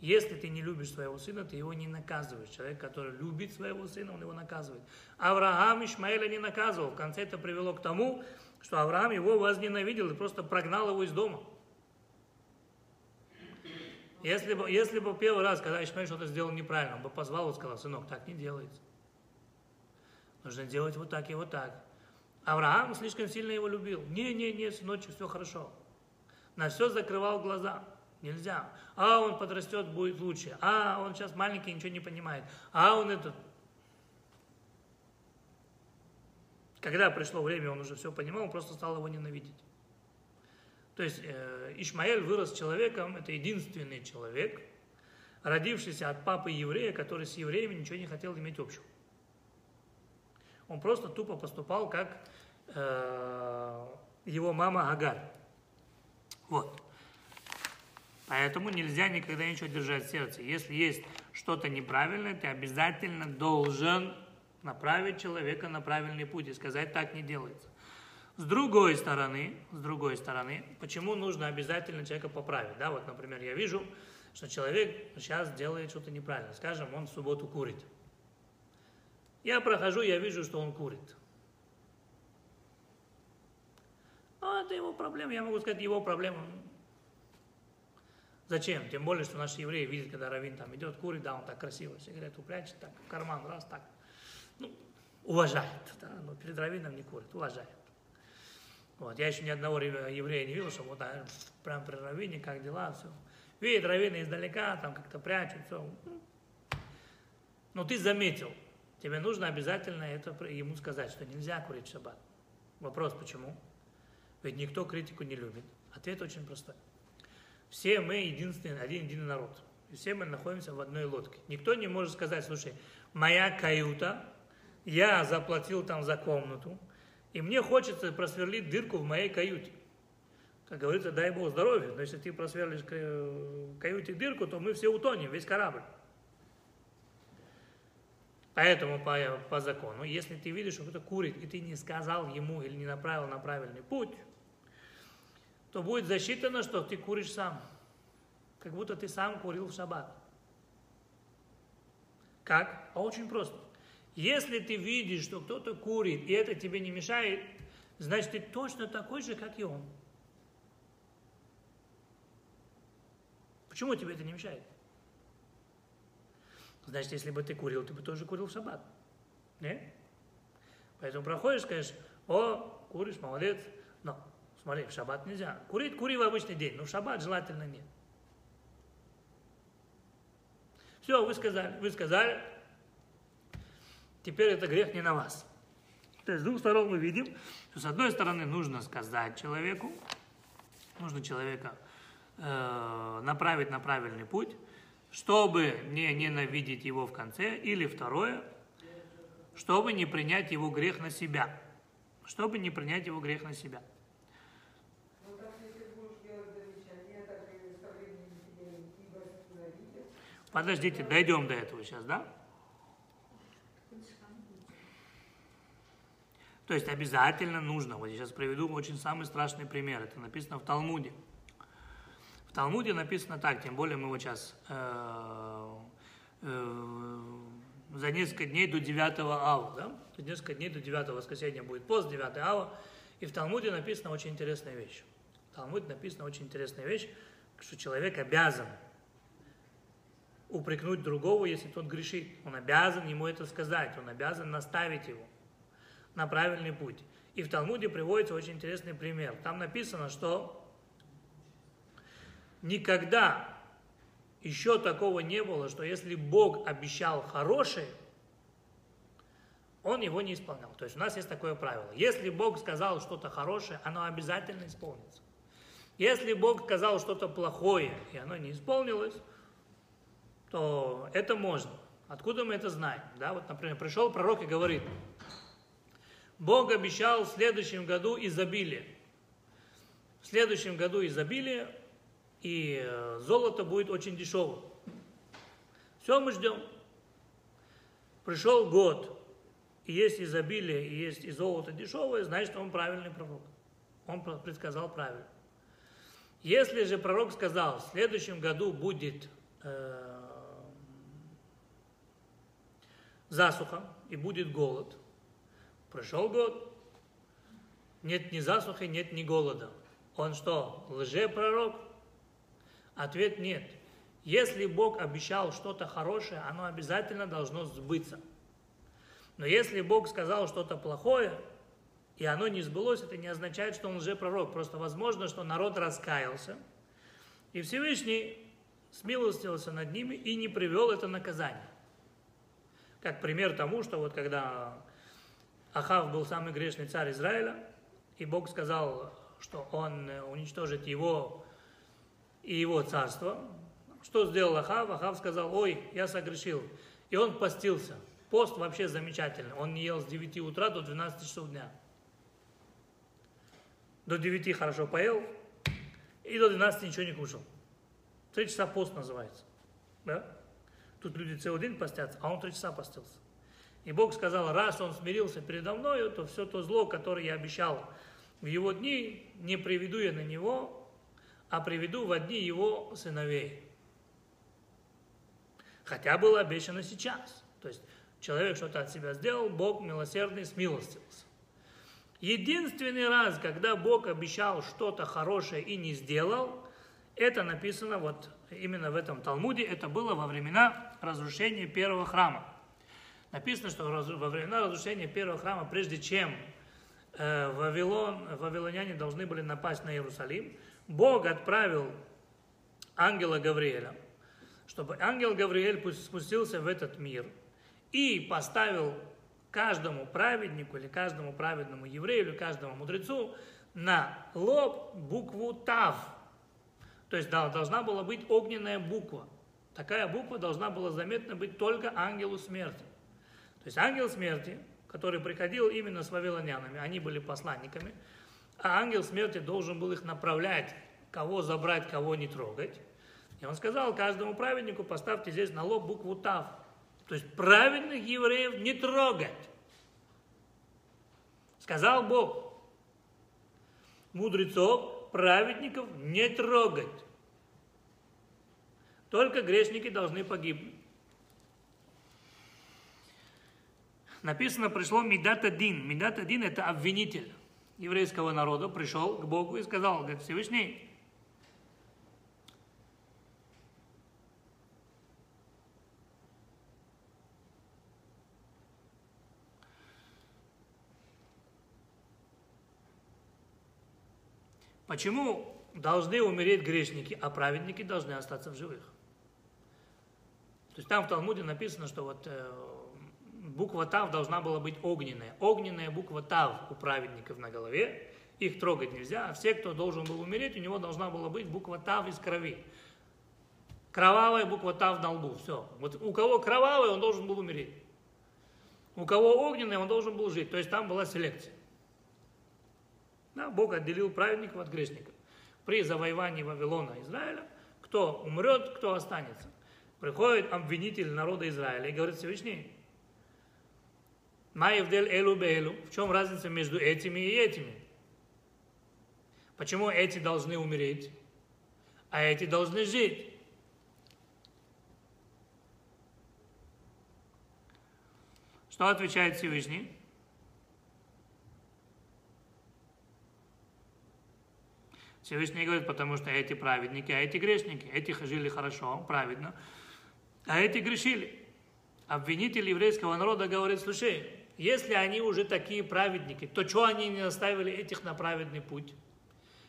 Если ты не любишь своего сына, ты его не наказываешь. Человек, который любит своего сына, он его наказывает. Авраам Ишмаэля не наказывал. В конце это привело к тому, что Авраам его возненавидел и просто прогнал его из дома. Если бы, если бы первый раз, когда Ишмаэль что-то сделал неправильно, он бы позвал и сказал, сынок, так не делается. Нужно делать вот так и вот так. Авраам слишком сильно его любил. Не-не-не, сыночек, все хорошо. На все закрывал глаза. Нельзя. А он подрастет, будет лучше. А он сейчас маленький, ничего не понимает. А он этот. Когда пришло время, он уже все понимал, он просто стал его ненавидеть. То есть э, Ишмаэль вырос человеком, это единственный человек, родившийся от папы еврея, который с евреями ничего не хотел иметь общего. Он просто тупо поступал, как э, его мама Агар. Вот. Поэтому нельзя никогда ничего держать в сердце. Если есть что-то неправильное, ты обязательно должен направить человека на правильный путь и сказать, так не делается. С другой стороны, с другой стороны, почему нужно обязательно человека поправить? Да, вот, например, я вижу, что человек сейчас делает что-то неправильно. Скажем, он в субботу курит. Я прохожу, я вижу, что он курит. Ну, это его проблема. Я могу сказать, его проблема. Зачем? Тем более, что наши евреи видят, когда Равин там идет, курит, да, он так красиво сигарету прячет, так, в карман, раз, так. ну, уважает, да, но перед раввином не курит, уважает. Вот, я еще ни одного еврея не видел, что вот а, прям при раввине, как дела, все. Видит раввины издалека, там как-то прячут, все. Но ты заметил, тебе нужно обязательно это ему сказать, что нельзя курить шаббат. Вопрос, почему? Ведь никто критику не любит. Ответ очень простой. Все мы единственный, один единый народ. И все мы находимся в одной лодке. Никто не может сказать, слушай, моя каюта, я заплатил там за комнату, и мне хочется просверлить дырку в моей каюте. Как говорится, дай Бог здоровья. Но если ты просверлишь в каюте дырку, то мы все утонем, весь корабль. Поэтому по, по закону, если ты видишь, что кто-то курит, и ты не сказал ему или не направил на правильный путь, то будет засчитано, что ты куришь сам. Как будто ты сам курил в шаббат. Как? А очень просто. Если ты видишь, что кто-то курит, и это тебе не мешает, значит, ты точно такой же, как и он. Почему тебе это не мешает? Значит, если бы ты курил, ты бы тоже курил в шаббат. Не? Поэтому проходишь, скажешь, о, куришь, молодец. Но, смотри, в шаббат нельзя. Курить, кури в обычный день, но в шаббат желательно нет. Все, вы сказали, вы сказали, теперь это грех не на вас. То есть с двух сторон мы видим, что с одной стороны нужно сказать человеку, нужно человека э, направить на правильный путь, чтобы не ненавидеть его в конце, или второе, чтобы не принять его грех на себя. Чтобы не принять его грех на себя. Подождите, дойдем до этого сейчас, да? То есть обязательно нужно, вот я сейчас приведу очень самый страшный пример, это написано в Талмуде. Талмуде написано так, тем более мы вот сейчас э, э, за несколько дней до 9 ава, да? За несколько дней до 9 воскресенья будет пост, 9 ава, и в Талмуде написана очень интересная вещь. В Талмуде написана очень интересная вещь, что человек обязан упрекнуть другого, если тот грешит. Он обязан ему это сказать, он обязан наставить его на правильный путь. И в Талмуде приводится очень интересный пример. Там написано, что никогда еще такого не было, что если Бог обещал хорошее, он его не исполнял. То есть у нас есть такое правило. Если Бог сказал что-то хорошее, оно обязательно исполнится. Если Бог сказал что-то плохое, и оно не исполнилось, то это можно. Откуда мы это знаем? Да, вот, например, пришел пророк и говорит, Бог обещал в следующем году изобилие. В следующем году изобилие, и э, золото будет очень дешевым. Все мы ждем. Пришел год, и есть изобилие, и есть и золото дешевое, значит, он правильный пророк. Он предсказал правильно. Если же пророк сказал, в следующем году будет э, засуха и будет голод. Прошел год, нет ни засухи, нет ни голода. Он что, лжепророк? Ответ нет. Если Бог обещал что-то хорошее, оно обязательно должно сбыться. Но если Бог сказал что-то плохое, и оно не сбылось, это не означает, что он лжепророк. Просто возможно, что народ раскаялся, и Всевышний смилостился над ними и не привел это наказание. Как пример тому, что вот когда Ахав был самый грешный царь Израиля, и Бог сказал, что он уничтожит его и его царство. Что сделал Ахав? Ахав сказал, ой, я согрешил. И он постился. Пост вообще замечательный. Он не ел с 9 утра до 12 часов дня. До 9 хорошо поел, и до 12 ничего не кушал. Три часа пост называется. Да? Тут люди целый день постятся, а он три часа постился. И Бог сказал, раз он смирился передо мною, то все то зло, которое я обещал в его дни, не приведу я на него, а приведу в дни его сыновей. Хотя было обещано сейчас. То есть человек что-то от себя сделал, Бог милосердный смилостился. Единственный раз, когда Бог обещал что-то хорошее и не сделал, это написано вот именно в этом Талмуде, это было во времена разрушения первого храма. Написано, что во времена разрушения первого храма, прежде чем э, Вавилон, вавилоняне должны были напасть на Иерусалим, Бог отправил ангела Гавриэля, чтобы ангел Гавриэль спустился в этот мир и поставил каждому праведнику или каждому праведному еврею или каждому мудрецу на лоб букву Тав. То есть должна была быть огненная буква. Такая буква должна была заметно быть только ангелу смерти. То есть ангел смерти, который приходил именно с вавилонянами, они были посланниками, а ангел смерти должен был их направлять, кого забрать, кого не трогать. И он сказал каждому праведнику, поставьте здесь на лоб букву Тав. То есть праведных евреев не трогать. Сказал Бог. Мудрецов, праведников не трогать. Только грешники должны погибнуть. Написано, пришло Медат один. Медат один это обвинитель еврейского народа. Пришел к Богу и сказал, говорит, Всевышний, Почему должны умереть грешники, а праведники должны остаться в живых? То есть там в Талмуде написано, что вот э, буква Тав должна была быть огненная. Огненная буква Тав у праведников на голове, их трогать нельзя, а все, кто должен был умереть, у него должна была быть буква Тав из крови. Кровавая буква Тав на лбу, все. Вот у кого кровавая, он должен был умереть. У кого огненная, он должен был жить. То есть там была селекция. Да, Бог отделил праведников от грешников. При завоевании Вавилона Израиля, кто умрет, кто останется. Приходит обвинитель народа Израиля и говорит Всевышний, Маевдель элу беэлу, в чем разница между этими и этими? Почему эти должны умереть, а эти должны жить? Что отвечает Всевышний? Всевышний говорит, потому что эти праведники, а эти грешники, эти жили хорошо, праведно, а эти грешили. Обвинитель еврейского народа говорит, слушай, если они уже такие праведники, то что они не наставили этих на праведный путь?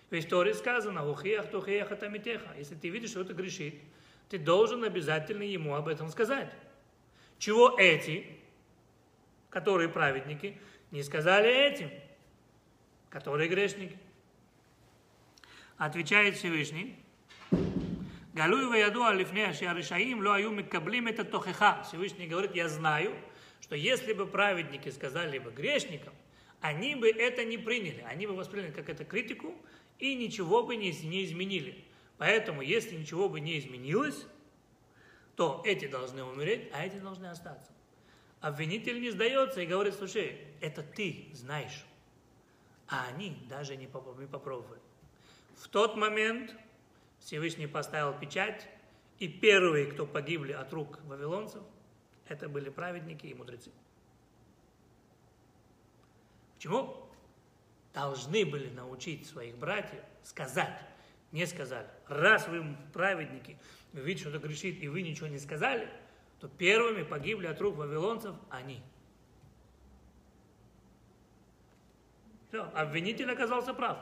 В истории сказано, ухиях тухиях атамитеха. Если ты видишь, что это грешит, ты должен обязательно ему об этом сказать. Чего эти, которые праведники, не сказали этим, которые грешники? Отвечает Всевышний, Галуй ваяду алифне ашиаришаим ло аю микаблим это тохеха. Всевышний говорит, я знаю, что если бы праведники сказали бы грешникам, они бы это не приняли. Они бы восприняли как это критику и ничего бы не, не изменили. Поэтому, если ничего бы не изменилось, то эти должны умереть, а эти должны остаться. Обвинитель не сдается и говорит, слушай, это ты знаешь, а они даже не попробовали. В тот момент Всевышний поставил печать, и первые, кто погибли от рук вавилонцев, это были праведники и мудрецы. Почему? Должны были научить своих братьев сказать, не сказали. Раз вы праведники, вы видите, что это грешит, и вы ничего не сказали, то первыми погибли от рук вавилонцев они. Все, обвинитель оказался прав.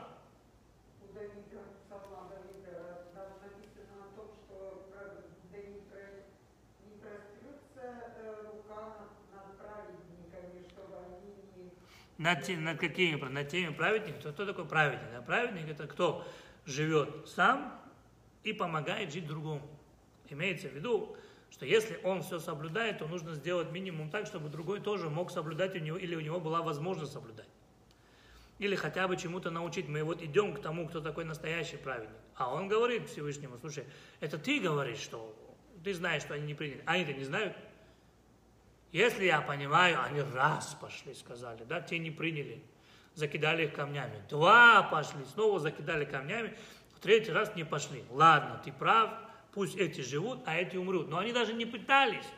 Над, над какими? Над теми праведниками. Кто, кто такой праведник? Да? Праведник это кто живет сам и помогает жить другому. Имеется в виду, что если он все соблюдает, то нужно сделать минимум так, чтобы другой тоже мог соблюдать у него, или у него была возможность соблюдать. Или хотя бы чему-то научить. Мы вот идем к тому, кто такой настоящий праведник. А он говорит Всевышнему, слушай, это ты говоришь, что ты знаешь, что они не приняли. Они-то не знают. Если я понимаю, они раз пошли, сказали, да, те не приняли, закидали их камнями. Два пошли, снова закидали камнями, в третий раз не пошли. Ладно, ты прав, пусть эти живут, а эти умрут. Но они даже не пытались.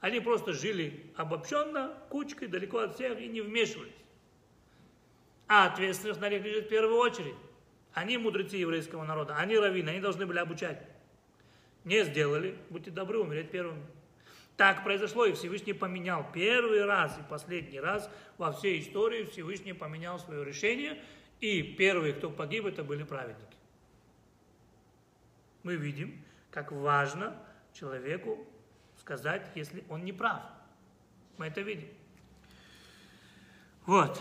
Они просто жили обобщенно, кучкой, далеко от всех и не вмешивались. А ответственность на них лежит в первую очередь. Они мудрецы еврейского народа, они раввины, они должны были обучать. Не сделали, будьте добры, умереть первыми. Так произошло, и Всевышний поменял первый раз и последний раз во всей истории Всевышний поменял свое решение, и первые, кто погиб, это были праведники. Мы видим, как важно человеку сказать, если он не прав. Мы это видим. Вот.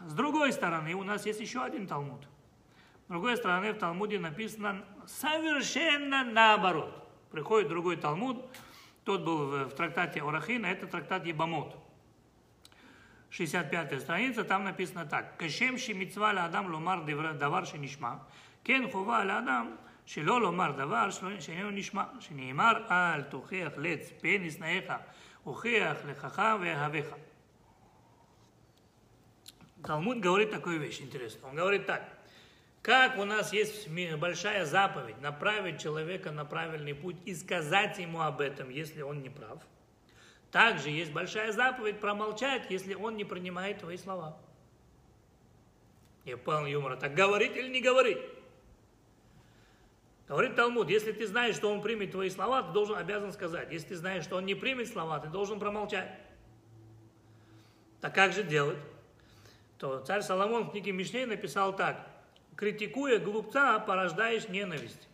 С другой стороны, у нас есть еще один Талмуд. С другой стороны, в Талмуде написано совершенно наоборот. Приходит другой Талмуд, тот был в, в трактате Орахина, это трактат Ебамот. 65 страница, там написано так. Кашем мицва ла адам ломар давар שנשמע, כן חובה על האדם שלא לומר דבר שאיננו נשמע, שנאמר אל תוכיח לץ פן נשנאיך, הוכיח לכך ואהביך. Талмуд говорит такую вещь интересную. Он говорит так. Как у нас есть большая заповедь направить человека на правильный путь и сказать ему об этом, если он не прав, также есть большая заповедь промолчать, если он не принимает твои слова. Я понял юмора. Так говорить или не говорить? Говорит Талмуд, если ты знаешь, что он примет твои слова, ты должен обязан сказать. Если ты знаешь, что он не примет слова, ты должен промолчать. Так как же делать? То царь Соломон в книге Мишней написал так критикуя глупца, порождаешь ненависть.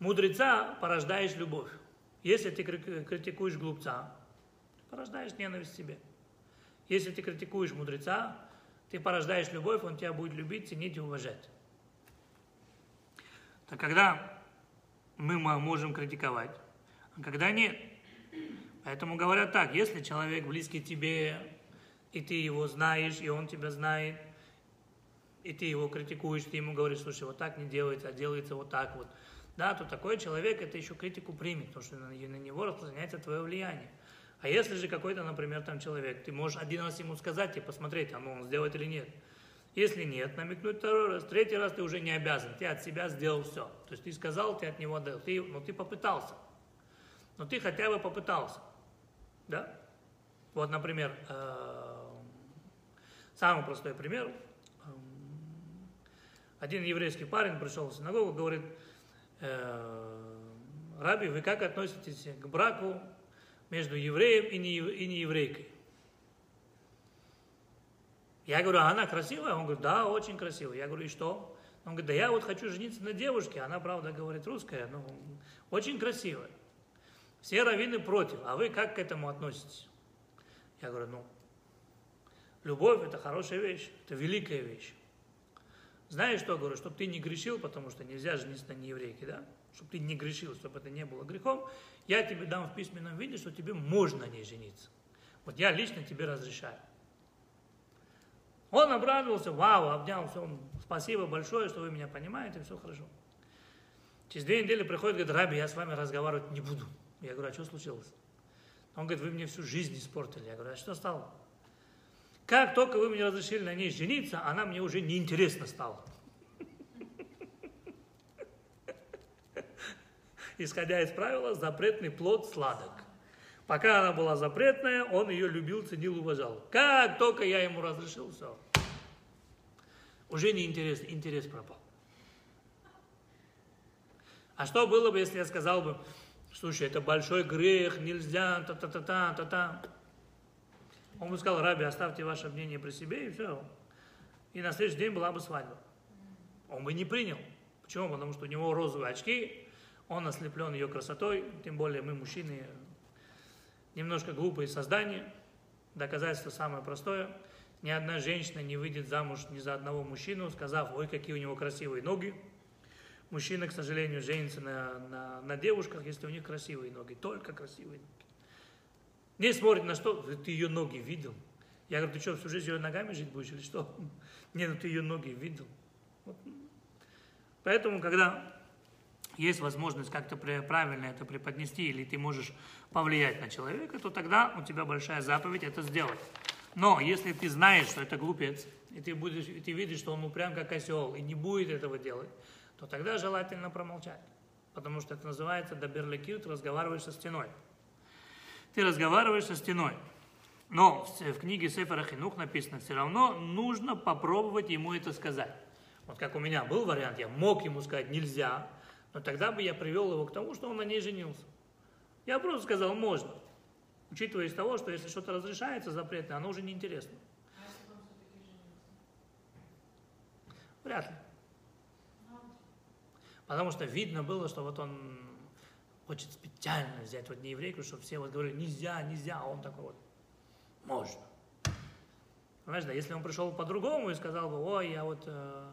Мудреца порождаешь любовь. Если ты критикуешь глупца, порождаешь ненависть себе. Если ты критикуешь мудреца, ты порождаешь любовь, он тебя будет любить, ценить и уважать. Так когда мы можем критиковать, а когда нет. Поэтому говорят так, если человек близкий тебе, и ты его знаешь, и он тебя знает – и ты его критикуешь, ты ему говоришь, слушай, вот так не делается, а делается вот так вот, да, то такой человек это еще критику примет, потому что на, на него распространяется твое влияние. А если же какой-то, например, там человек, ты можешь один раз ему сказать и посмотреть, а ну он сделает или нет. Если нет, намекнуть второй раз, третий раз ты уже не обязан, ты от себя сделал все. То есть ты сказал, ты от него отдал, ты, ну ты попытался. Но ты хотя бы попытался. Да? Вот, например, э, самый простой пример, один еврейский парень пришел в синагогу, говорит, э, Раби, вы как относитесь к браку между евреем и, не, и нееврейкой? Я говорю, а она красивая? Он говорит, да, очень красивая. Я говорю, и что? Он говорит, да я вот хочу жениться на девушке, она, правда, говорит русская, но очень красивая. Все раввины против, а вы как к этому относитесь? Я говорю, ну, любовь – это хорошая вещь, это великая вещь. Знаешь что, говорю, чтобы ты не грешил, потому что нельзя жениться на нееврейке, да? Чтобы ты не грешил, чтобы это не было грехом, я тебе дам в письменном виде, что тебе можно не жениться. Вот я лично тебе разрешаю. Он обрадовался, вау, обнял, все, спасибо большое, что вы меня понимаете, все хорошо. Через две недели приходит, говорит, Раби, я с вами разговаривать не буду. Я говорю, а что случилось? Он говорит, вы мне всю жизнь испортили. Я говорю, а что стало? Как только вы мне разрешили на ней жениться, она мне уже неинтересна стала. Исходя из правила, запретный плод сладок. Пока она была запретная, он ее любил, ценил, уважал. Как только я ему разрешил, все. Уже не интерес, интерес пропал. А что было бы, если я сказал бы, слушай, это большой грех, нельзя, та-та-та-та, та-та. Он бы сказал, Раби, оставьте ваше мнение при себе, и все. И на следующий день была бы свадьба. Он бы не принял. Почему? Потому что у него розовые очки, он ослеплен ее красотой, тем более мы, мужчины, немножко глупые создания. Доказательство самое простое. Ни одна женщина не выйдет замуж ни за одного мужчину, сказав, ой, какие у него красивые ноги. Мужчина, к сожалению, женится на, на, на девушках, если у них красивые ноги, только красивые ноги. Не смотрит на что, ты ее ноги видел. Я говорю, ты что, всю жизнь ее ногами жить будешь или что? Не, ну ты ее ноги видел. Вот. Поэтому, когда есть возможность как-то правильно это преподнести, или ты можешь повлиять на человека, то тогда у тебя большая заповедь это сделать. Но если ты знаешь, что это глупец, и ты, будешь, и ты видишь, что он упрям как осел, и не будет этого делать, то тогда желательно промолчать. Потому что это называется доберликют, разговариваешь со стеной ты разговариваешь со стеной. Но в книге Сефера Хинух написано, все равно нужно попробовать ему это сказать. Вот как у меня был вариант, я мог ему сказать нельзя, но тогда бы я привел его к тому, что он на ней женился. Я просто сказал можно. Учитывая из того, что если что-то разрешается запретное, оно уже неинтересно. Вряд ли. Потому что видно было, что вот он хочет специально взять вот не еврейку, чтобы все вот говорили, нельзя, нельзя, а он такой вот, можно. Понимаешь, да, если он пришел по-другому и сказал бы, ой, я вот, э,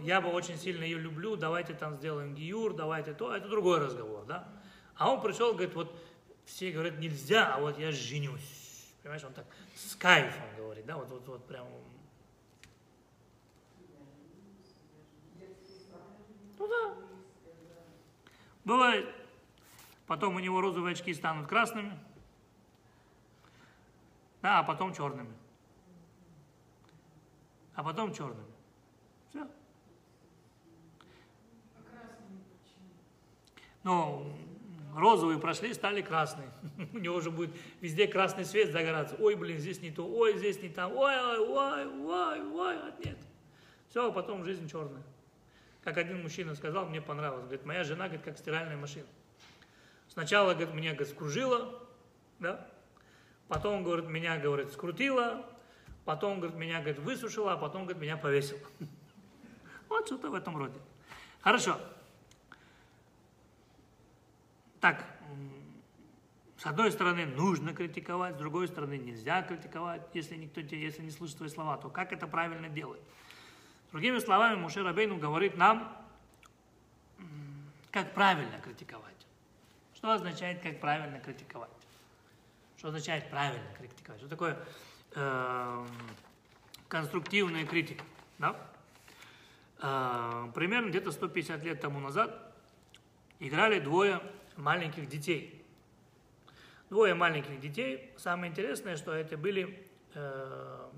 я бы очень сильно ее люблю, давайте там сделаем гиюр, давайте то, это другой разговор, да. А он пришел, говорит, вот все говорят, нельзя, а вот я женюсь. Понимаешь, он так с кайфом говорит, да, вот, вот, вот прям Ну да. Бывает. Потом у него розовые очки станут красными. Да, а потом черными. А потом черными. Все. Ну, розовые прошли, стали красные. У него уже будет везде красный свет загораться. Ой, блин, здесь не то, ой, здесь не там, ой, ой, ой, ой, ой, а нет. Все, а потом жизнь черная. Как один мужчина сказал, мне понравилось. Говорит, моя жена, говорит, как стиральная машина. Сначала, говорит, меня, говорит, скружила, да? Потом, говорит, меня, говорит, скрутила, потом, говорит, меня, говорит, высушила, а потом, говорит, меня повесила. Вот что-то в этом роде. Хорошо. Так, с одной стороны, нужно критиковать, с другой стороны, нельзя критиковать, если никто тебе, если не слышит твои слова, то как это правильно делать? Другими словами, Муше Рабейну говорит нам, как правильно критиковать. Что означает, как правильно критиковать? Что означает правильно критиковать? Что такое э, конструктивная критика? Да? Э, примерно где-то 150 лет тому назад играли двое маленьких детей. Двое маленьких детей. Самое интересное, что это были э,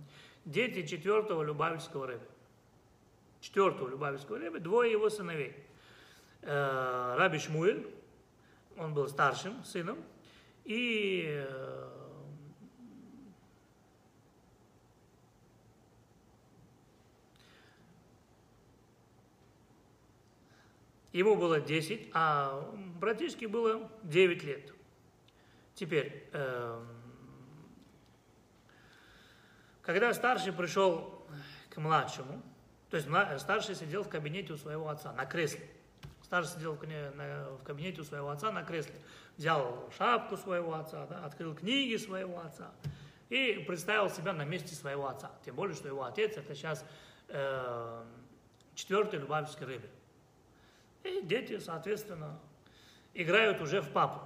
дети четвертого Любавичского рыба четвертого Любавичского Ребе, двое его сыновей. Э, Раби Шмуэль, он был старшим сыном, и э, ему было 10, а братишке было 9 лет. Теперь, э, когда старший пришел к младшему, то есть старший сидел в кабинете у своего отца, на кресле. Старший сидел в кабинете у своего отца на кресле. Взял шапку своего отца, да, открыл книги своего отца и представил себя на месте своего отца. Тем более, что его отец это сейчас э, четвертый Любавичский рыбе. И дети, соответственно, играют уже в папу.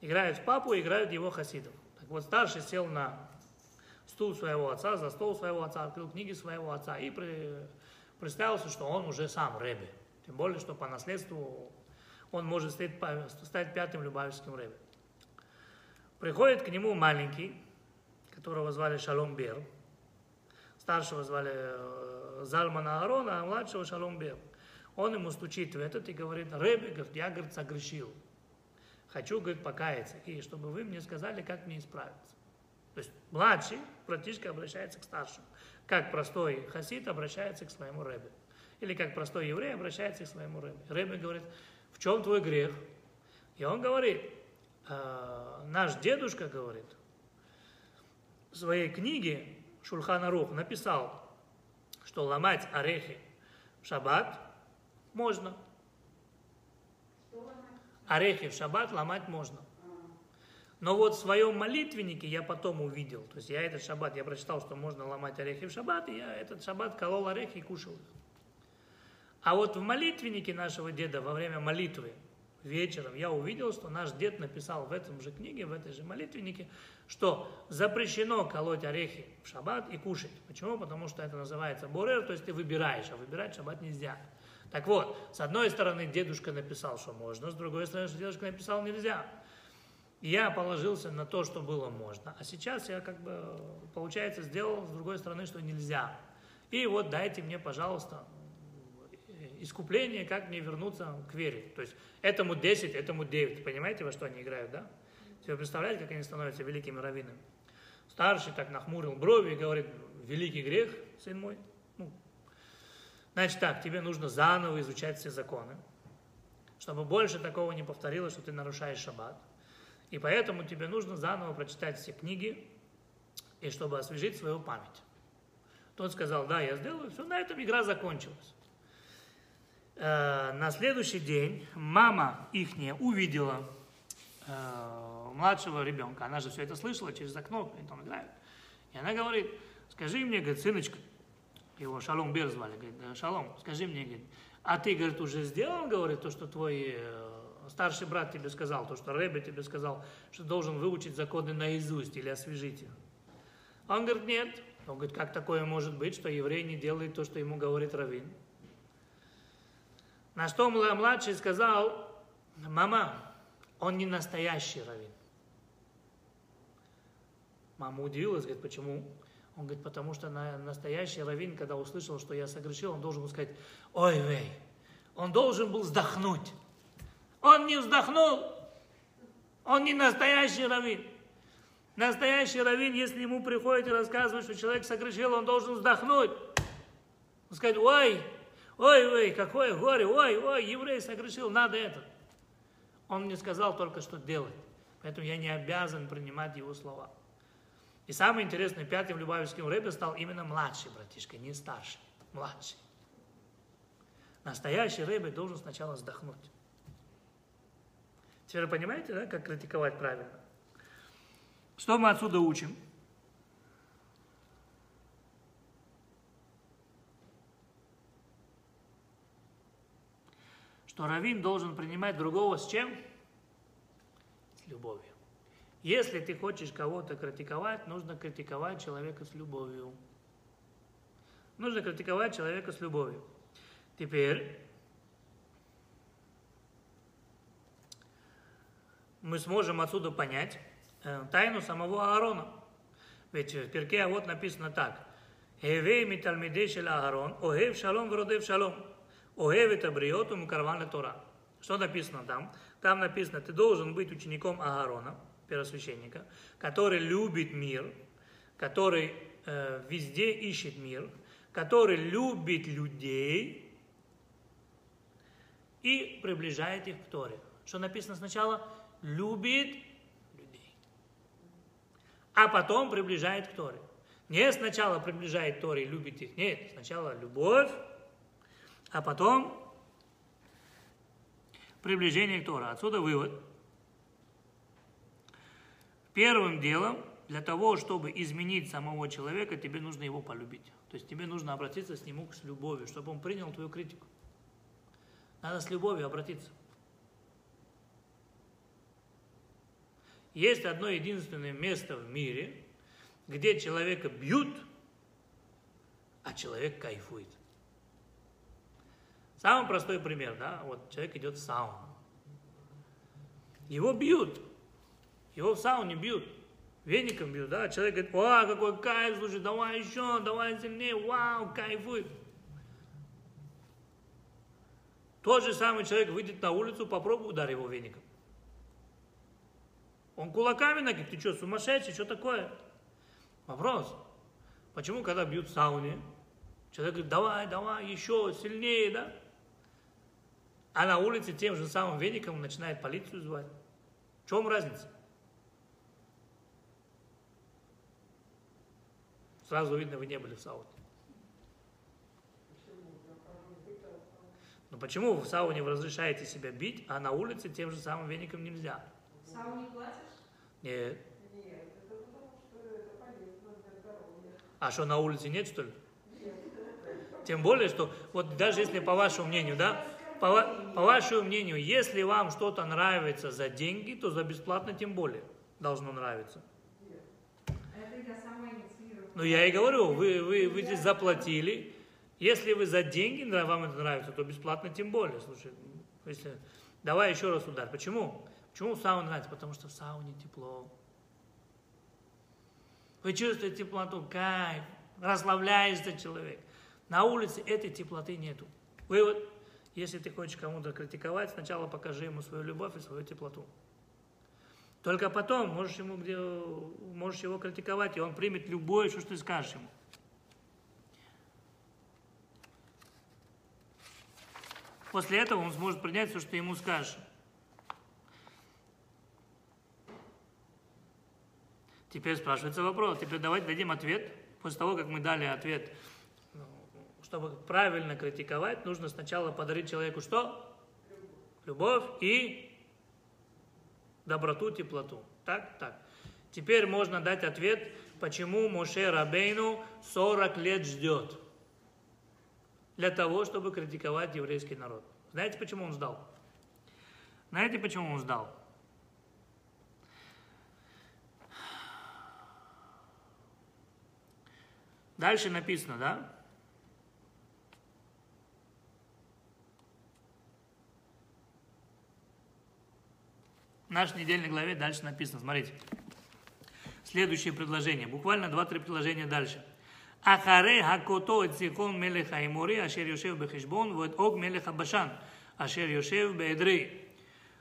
Играют в папу, играют его хасидов. Так вот, старший сел на стул своего отца, за стол своего отца, открыл книги своего отца и при, представился, что он уже сам Рэбе. Тем более, что по наследству он может стать, стать пятым Любавичским Рэбе. Приходит к нему маленький, которого звали Шалом Бер. Старшего звали э, Зальман Аарона, а младшего Шалом Бер. Он ему стучит в этот и говорит, Рэбе, говорит, я, говорит, согрешил. Хочу, говорит, покаяться. И чтобы вы мне сказали, как мне исправиться. То есть младший братишка обращается к старшему, как простой хасид обращается к своему рэбе. Или как простой еврей обращается к своему рэбе. Рэбе говорит, в чем твой грех? И он говорит, э, наш дедушка говорит, в своей книге Шульхана Рух написал, что ломать орехи в шаббат можно. Орехи в шаббат ломать можно. Но вот в своем молитвеннике я потом увидел, то есть я этот шаббат, я прочитал, что можно ломать орехи в шаббат, и я этот шаббат колол орехи и кушал их. А вот в молитвеннике нашего деда во время молитвы вечером я увидел, что наш дед написал в этом же книге, в этой же молитвеннике, что запрещено колоть орехи в шаббат и кушать. Почему? Потому что это называется борер, то есть ты выбираешь, а выбирать шаббат нельзя. Так вот, с одной стороны дедушка написал, что можно, с другой стороны, дедушка написал нельзя. Я положился на то, что было можно. А сейчас я как бы, получается, сделал с другой стороны, что нельзя. И вот дайте мне, пожалуйста, искупление, как мне вернуться к вере. То есть этому 10, этому 9. Понимаете, во что они играют, да? Вы представляете, как они становятся великими раввинами? Старший так нахмурил брови и говорит, великий грех, сын мой. Ну, значит так, тебе нужно заново изучать все законы. чтобы больше такого не повторилось, что ты нарушаешь шаббат. И поэтому тебе нужно заново прочитать все книги, и чтобы освежить свою память. Тот сказал, да, я сделаю, все, на этом игра закончилась. Э, на следующий день мама ихняя увидела э, младшего ребенка, она же все это слышала через окно, они там играют. И она говорит, скажи мне, говорит, сыночка, его Шалом Бер звали, говорит, «Да, Шалом, скажи мне, говорит, а ты, говорит, уже сделал, говорит, то, что твой э, старший брат тебе сказал, то, что Рэбби тебе сказал, что должен выучить законы наизусть или освежить их. Он говорит, нет. Он говорит, как такое может быть, что еврей не делает то, что ему говорит Равин? На что мла- младший сказал, мама, он не настоящий Равин. Мама удивилась, говорит, почему? Он говорит, потому что на- настоящий Равин, когда услышал, что я согрешил, он должен был сказать, ой, вей, он должен был вздохнуть. Он не вздохнул, он не настоящий Равин. Настоящий раввин, если ему приходит и рассказывает, что человек согрешил, он должен вздохнуть. Он сказать, ой, ой, ой, какое горе, ой, ой, еврей согрешил, надо это. Он мне сказал только, что делать. Поэтому я не обязан принимать его слова. И самое интересное, пятым Любавичским рэбе стал именно младший братишка, не старший, младший. Настоящий рэбе должен сначала вздохнуть. Теперь вы понимаете, да, как критиковать правильно? Что мы отсюда учим? Что раввин должен принимать другого с чем? С любовью. Если ты хочешь кого-то критиковать, нужно критиковать человека с любовью. Нужно критиковать человека с любовью. Теперь мы сможем отсюда понять э, тайну самого Аарона. Ведь в перке вот написано так. Эвей митальмидей шел Аарон, огев шалом вродев шалом, огев это бриоту мукарван Тора. Что написано там? Там написано, ты должен быть учеником Аарона, первосвященника, который любит мир, который э, везде ищет мир, который любит людей и приближает их к Торе. Что написано сначала? Любит людей. А потом приближает к Торе. Не сначала приближает Торе и любит их. Нет, сначала любовь, а потом приближение к Торе. Отсюда вывод. Первым делом, для того, чтобы изменить самого человека, тебе нужно его полюбить. То есть тебе нужно обратиться с нему с любовью, чтобы он принял твою критику. Надо с любовью обратиться. Есть одно единственное место в мире, где человека бьют, а человек кайфует. Самый простой пример, да, вот человек идет в сауну. Его бьют, его в сауне бьют, веником бьют, да, человек говорит, вау, какой кайф, слушай, давай еще, давай сильнее, вау, кайфует. Тот же самый человек выйдет на улицу, попробуй ударь его веником. Он кулаками нагиб, ты что, сумасшедший, что такое? Вопрос. Почему, когда бьют в сауне, человек говорит, давай, давай, еще сильнее, да? А на улице тем же самым веником начинает полицию звать. В чем разница? Сразу видно, вы не были в сауне. Ну почему в сауне вы разрешаете себя бить, а на улице тем же самым веником нельзя? В сауне платишь? Нет. Нет, это потому что это полезно для здоровья. А что, на улице нет, что ли? Тем более, что вот даже если по вашему мнению, да, по, по вашему мнению, если вам что-то нравится за деньги, то за бесплатно тем более должно нравиться. А это я сама инициировала. Ну, я и говорю, вы, вы, вы здесь заплатили. Если вы за деньги, вам это нравится, то бесплатно тем более. Слушай, если... давай еще раз удар. Почему? Почему в сауне нравится? Потому что в сауне тепло. Вы чувствуете теплоту, кайф, расслабляется человек. На улице этой теплоты нету. Вывод. Если ты хочешь кому-то критиковать, сначала покажи ему свою любовь и свою теплоту. Только потом можешь, ему где, можешь его критиковать, и он примет любое, что ты скажешь ему. После этого он сможет принять все, что ты ему скажешь. Теперь спрашивается вопрос. Теперь давайте дадим ответ. После того, как мы дали ответ, ну, чтобы правильно критиковать, нужно сначала подарить человеку что? Любовь и доброту, теплоту. Так? Так. Теперь можно дать ответ, почему Моше Рабейну 40 лет ждет для того, чтобы критиковать еврейский народ. Знаете, почему он ждал? Знаете, почему он ждал? Дальше написано, да? В нашей недельной главе дальше написано, смотрите. Следующее предложение, буквально два-три предложения дальше. Ахаре хакото эцикон мелеха имури, ашер юшев бехишбон, вот ог мелеха башан, ашер юшев беэдрей.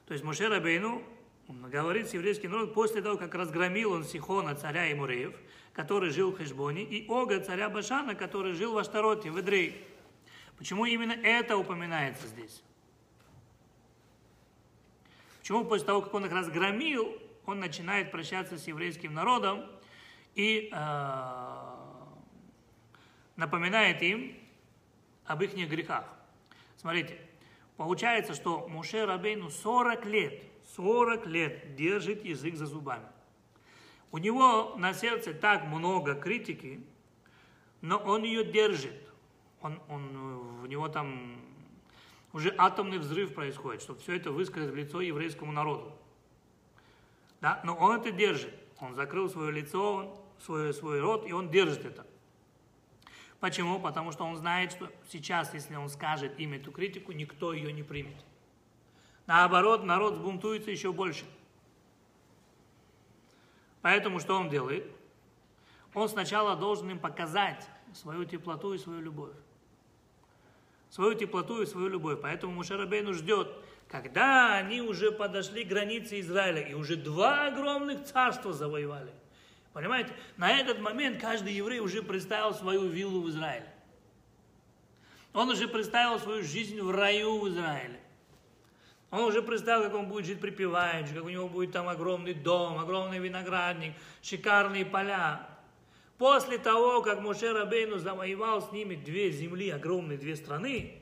То есть Мошера бейну говорит с еврейским народом после того, как разгромил он Сихона, царя Эмуреев, который жил в Хешбоне, и Ога, царя Башана, который жил в Аштароте, в Эдрей. Почему именно это упоминается здесь? Почему после того, как он их разгромил, он начинает прощаться с еврейским народом и э, напоминает им об их грехах. Смотрите, получается, что Муше Рабейну 40 лет, 40 лет держит язык за зубами. У него на сердце так много критики, но он ее держит. Он, он, в него там уже атомный взрыв происходит, чтобы все это высказать в лицо еврейскому народу. Да? Но он это держит. Он закрыл свое лицо, свой, свой рот, и он держит это. Почему? Потому что он знает, что сейчас, если он скажет им эту критику, никто ее не примет. Наоборот, народ сбунтуется еще больше. Поэтому что он делает? Он сначала должен им показать свою теплоту и свою любовь. Свою теплоту и свою любовь. Поэтому Мушарабейну ждет, когда они уже подошли к границе Израиля и уже два огромных царства завоевали – Понимаете? На этот момент каждый еврей уже представил свою виллу в Израиле. Он уже представил свою жизнь в раю в Израиле. Он уже представил, как он будет жить припеваючи, как у него будет там огромный дом, огромный виноградник, шикарные поля. После того, как Моше Рабейну завоевал с ними две земли, огромные две страны,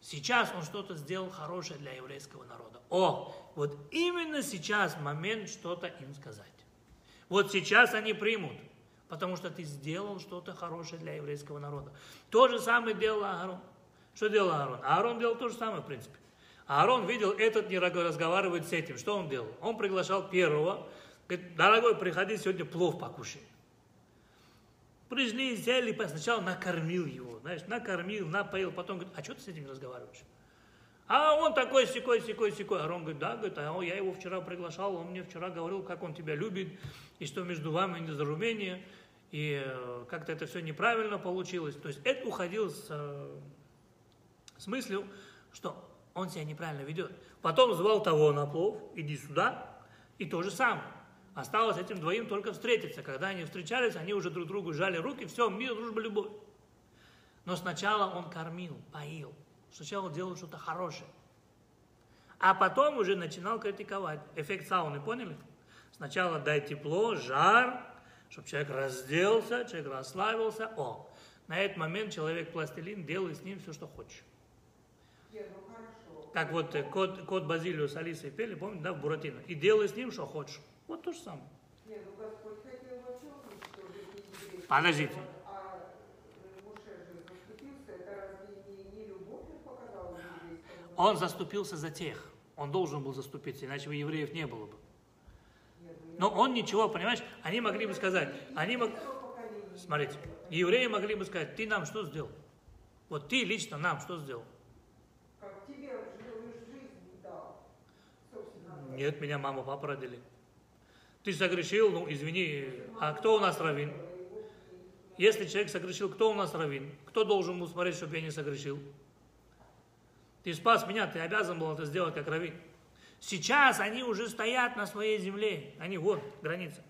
сейчас он что-то сделал хорошее для еврейского народа. О, вот именно сейчас момент что-то им сказать. Вот сейчас они примут, потому что ты сделал что-то хорошее для еврейского народа. То же самое делал Аарон. Что делал Аарон? Аарон делал то же самое, в принципе. Аарон видел, этот не разговаривает с этим. Что он делал? Он приглашал первого, говорит, дорогой, приходи, сегодня плов покушай. Пришли, сели, сначала накормил его, знаешь, накормил, напоил, потом говорит, а что ты с этим разговариваешь? А он такой, секой, секой, секой. Арон говорит, да, говорит, а я его вчера приглашал, он мне вчера говорил, как он тебя любит, и что между вами недоразумение, и э, как-то это все неправильно получилось. То есть это уходил с, э, с мыслью, что он себя неправильно ведет. Потом звал того на плов, иди сюда, и то же самое. Осталось этим двоим только встретиться. Когда они встречались, они уже друг другу жали руки, все, мир, дружба, любовь. Но сначала он кормил, поил, Сначала делал что-то хорошее. А потом уже начинал критиковать. Эффект сауны, поняли? Сначала дай тепло, жар, чтобы человек разделся, человек расслабился. О, на этот момент человек пластилин, делай с ним все, что хочешь. Ну как вот э, кот, кот Базилио с Алисой пели, помните, да, в Буратино. И делай с ним, что хочешь. Вот то же самое. Нет, ну Господь хотел вообще, чтобы Подождите. Он заступился за тех. Он должен был заступиться, иначе бы евреев не было бы. Но он ничего, понимаешь, они могли бы сказать, они мог... Смотрите, евреи могли бы сказать, ты нам что сделал? Вот ты лично нам что сделал? Как тебе жизнь дал. Нет, меня мама, папа родили. Ты согрешил, ну извини, а кто у нас равин? Если человек согрешил, кто у нас равин? Кто должен был смотреть, чтобы я не согрешил? Ты спас меня, ты обязан был это сделать как раввин. Сейчас они уже стоят на своей земле. Они вот, граница.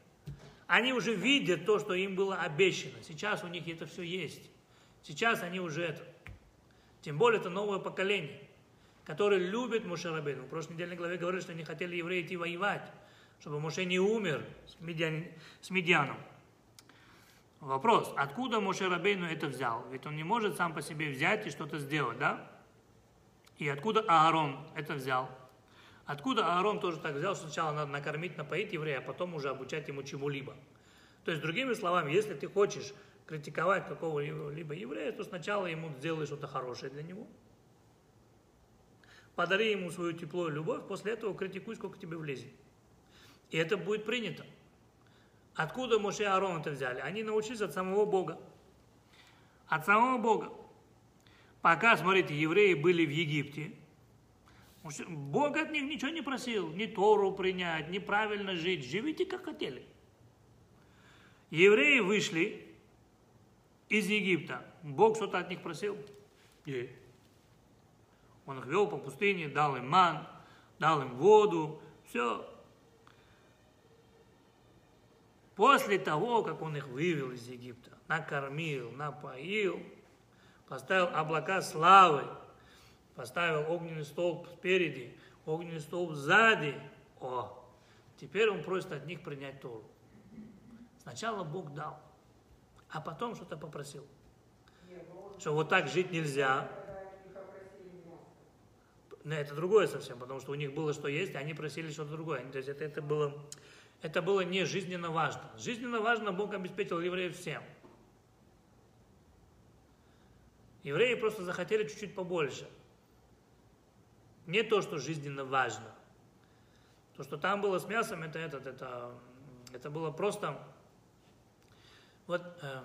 Они уже видят то, что им было обещано. Сейчас у них это все есть. Сейчас они уже это. Тем более это новое поколение. Которые любят Мушарабейну. В прошлой недельной главе говорили, что не хотели евреи идти воевать, чтобы Моше не умер с, Медиан, с Медианом. Вопрос, откуда Моше Рабейну это взял? Ведь он не может сам по себе взять и что-то сделать, да? И откуда Аарон это взял? Откуда Аарон тоже так взял, что сначала надо накормить, напоить еврея, а потом уже обучать ему чему-либо? То есть, другими словами, если ты хочешь критиковать какого-либо еврея, то сначала ему сделай что-то хорошее для него. Подари ему свою тепло и любовь, после этого критикуй, сколько тебе влезет. И это будет принято. Откуда Моше и Аарон это взяли? Они научились от самого Бога. От самого Бога. Пока, смотрите, евреи были в Египте, Бог от них ничего не просил, ни Тору принять, ни правильно жить. Живите, как хотели. Евреи вышли из Египта. Бог что-то от них просил? Нет. Он их вел по пустыне, дал им ман, дал им воду, все. После того, как он их вывел из Египта, накормил, напоил, поставил облака славы, поставил огненный столб спереди, огненный столб сзади. О, теперь он просит от них принять Тору. Сначала Бог дал, а потом что-то попросил. Что вот так жить нельзя. Но это другое совсем, потому что у них было что есть, а они просили что-то другое. То есть это, это, было, это было не жизненно важно. Жизненно важно Бог обеспечил евреев всем. Евреи просто захотели чуть-чуть побольше. Не то, что жизненно важно. То, что там было с мясом, это, это, это, это было просто... Вот, э,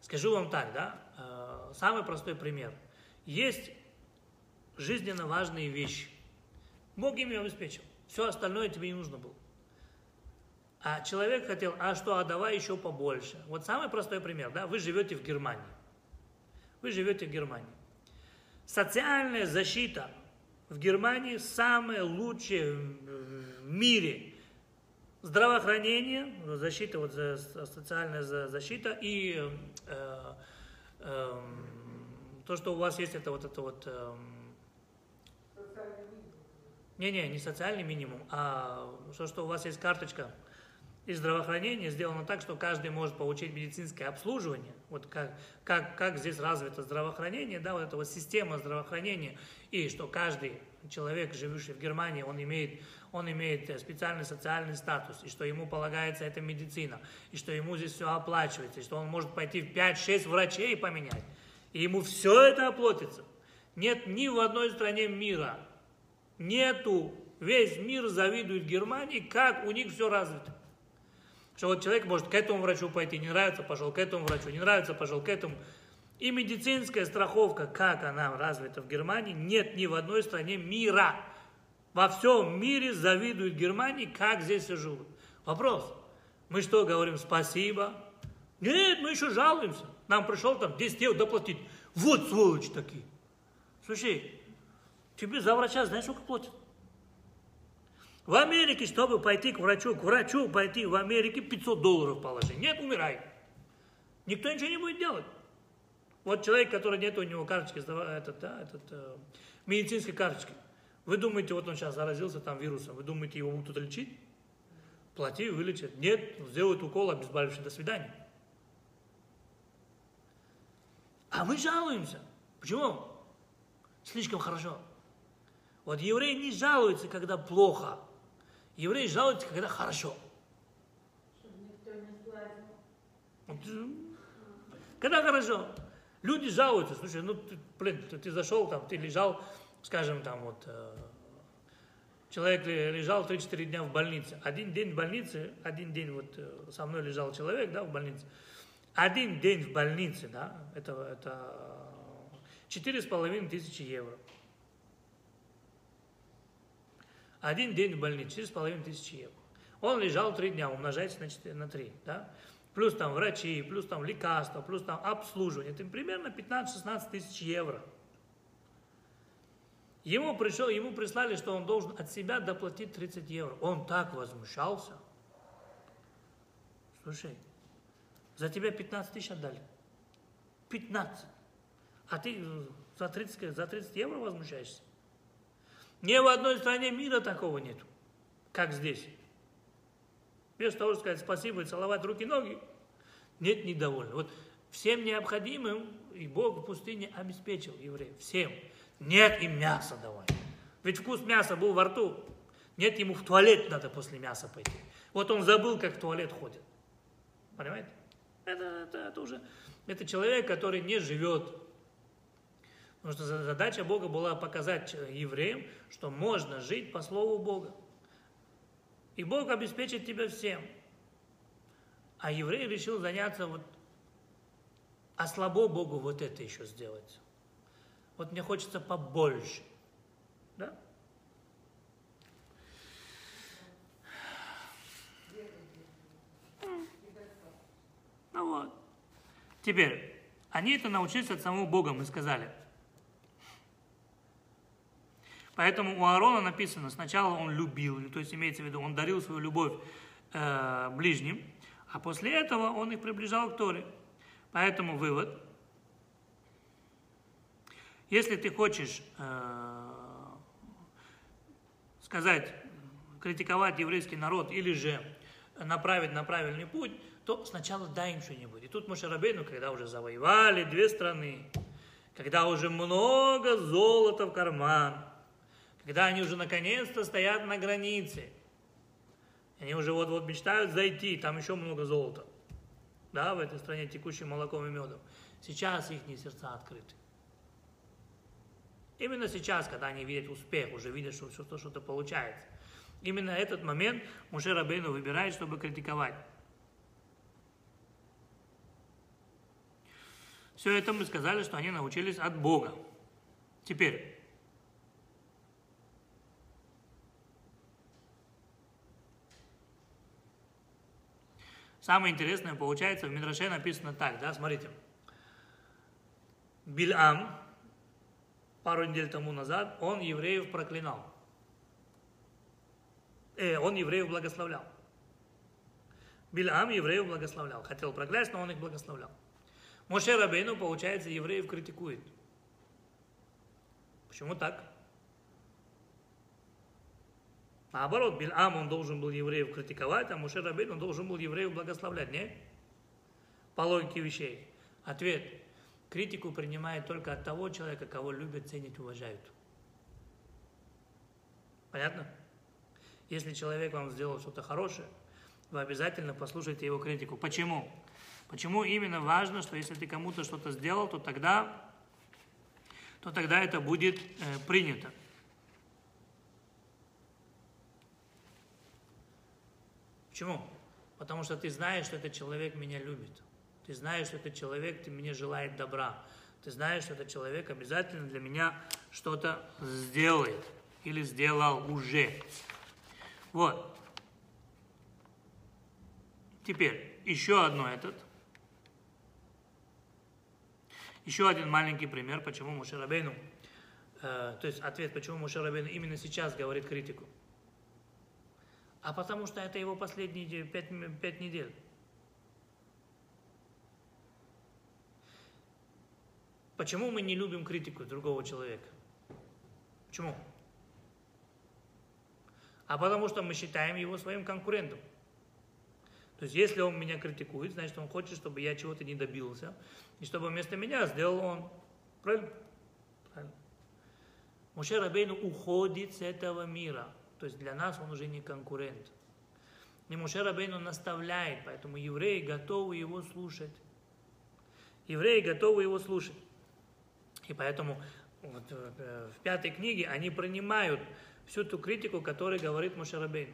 скажу вам так, да, э, самый простой пример. Есть жизненно важные вещи. Бог ими обеспечил. Все остальное тебе не нужно было. А человек хотел, а что, а давай еще побольше. Вот самый простой пример, да, вы живете в Германии. Вы живете в Германии. Социальная защита в Германии самая лучшая в мире. Здравоохранение, защита, вот социальная защита и э, э, то, что у вас есть, это вот это вот э, не-не, не социальный минимум, а то, что у вас есть карточка и здравоохранение сделано так, что каждый может получить медицинское обслуживание. Вот как, как, как здесь развито здравоохранение, да, вот эта вот система здравоохранения, и что каждый человек, живущий в Германии, он имеет, он имеет специальный социальный статус, и что ему полагается эта медицина, и что ему здесь все оплачивается, и что он может пойти в 5-6 врачей поменять, и ему все это оплатится. Нет ни в одной стране мира, нету, весь мир завидует Германии, как у них все развито. Что вот человек может к этому врачу пойти, не нравится, пошел к этому врачу, не нравится, пошел к этому. И медицинская страховка, как она развита в Германии, нет ни в одной стране мира. Во всем мире завидуют Германии, как здесь все живут. Вопрос. Мы что, говорим спасибо? Нет, мы еще жалуемся. Нам пришел там 10 евро доплатить. Вот сволочь такие. Слушай, тебе за врача знаешь, сколько платят? В Америке, чтобы пойти к врачу, к врачу пойти в Америке 500 долларов положи. Нет, умирай. Никто ничего не будет делать. Вот человек, который нет у него карточки, этот, да, этот, э, медицинской карточки. Вы думаете, вот он сейчас заразился там вирусом, вы думаете, его будут лечить? Плати, вылечат. Нет, сделают укол обезболивающий, до свидания. А мы жалуемся. Почему? Слишком хорошо. Вот евреи не жалуются, когда плохо. Евреи жалуются, когда хорошо. Вот, когда хорошо. Люди жалуются, слушай, ну, ты, блин, ты, ты зашел там, ты лежал, скажем, там вот, э, человек лежал 3-4 дня в больнице. Один день в больнице, один день вот э, со мной лежал человек, да, в больнице. Один день в больнице, да, это, это четыре с половиной тысячи евро. Один день в больнице, 4,5 тысячи евро. Он лежал три дня, умножается на, 4, на 3, да? Плюс там врачи, плюс там лекарства, плюс там обслуживание. Это примерно 15-16 тысяч евро. Ему пришел, ему прислали, что он должен от себя доплатить 30 евро. Он так возмущался. Слушай, за тебя 15 тысяч отдали. 15. А ты за 30, за 30 евро возмущаешься? Ни в одной стране мира такого нет, как здесь. Вместо того, чтобы сказать спасибо и целовать руки и ноги, нет недовольны. Вот всем необходимым и Бог в пустыне обеспечил евреев. Всем. Нет им мяса давай. Ведь вкус мяса был во рту. Нет, ему в туалет надо после мяса пойти. Вот он забыл, как в туалет ходит. Понимаете? Это, это, это уже, это человек, который не живет. Потому что задача Бога была показать евреям, что можно жить по слову Бога. И Бог обеспечит тебя всем. А еврей решил заняться вот, а слабо Богу вот это еще сделать. Вот мне хочется побольше. Да? Ну вот. Теперь, они это научились от самого Бога, мы сказали. Поэтому у Аарона написано, сначала он любил, то есть имеется в виду, он дарил свою любовь э, ближним, а после этого он их приближал к Торе. Поэтому вывод, если ты хочешь э, сказать, критиковать еврейский народ или же направить на правильный путь, то сначала дай им что-нибудь. И тут Мошерабейну, когда уже завоевали две страны, когда уже много золота в карман, когда они уже наконец-то стоят на границе, они уже вот-вот мечтают зайти, там еще много золота, да, в этой стране текущим молоком и медом. Сейчас их сердца открыты. Именно сейчас, когда они видят успех, уже видят, что что-то, что-то получается. Именно этот момент Муше Рабейну выбирает, чтобы критиковать. Все это мы сказали, что они научились от Бога. Теперь, самое интересное получается, в Мидраше написано так, да, смотрите. Бильам, пару недель тому назад, он евреев проклинал. Э, он евреев благословлял. Бильам евреев благословлял. Хотел проклясть, но он их благословлял. Моше Рабейну, получается, евреев критикует. Почему так? Наоборот, Бильам, он должен был евреев критиковать, а Моше Рабейну должен был евреев благословлять, не? По логике вещей. Ответ. Критику принимает только от того человека, кого любят, ценят, уважают. Понятно? Если человек вам сделал что-то хорошее, вы обязательно послушайте его критику. Почему? Почему именно важно, что если ты кому-то что-то сделал, то тогда, то тогда это будет э, принято. Почему? Потому что ты знаешь, что этот человек меня любит. Ты знаешь, что этот человек ты мне желает добра. Ты знаешь, что этот человек обязательно для меня что-то сделает. Или сделал уже. Вот. Теперь, еще одно этот. Еще один маленький пример, почему Мушарабейну, э, то есть ответ, почему Мушарабейну именно сейчас говорит критику. А потому что это его последние пять, пять недель. Почему мы не любим критику другого человека? Почему? А потому что мы считаем его своим конкурентом. То есть, если он меня критикует, значит, он хочет, чтобы я чего-то не добился, и чтобы вместо меня сделал он. Правильно? Правильно. Муше Рабейну уходит с этого мира. То есть для нас он уже не конкурент. И Муше Рабейну наставляет, поэтому евреи готовы его слушать. Евреи готовы его слушать. И поэтому вот, э, в пятой книге они принимают всю ту критику, которую говорит Мушарабейн.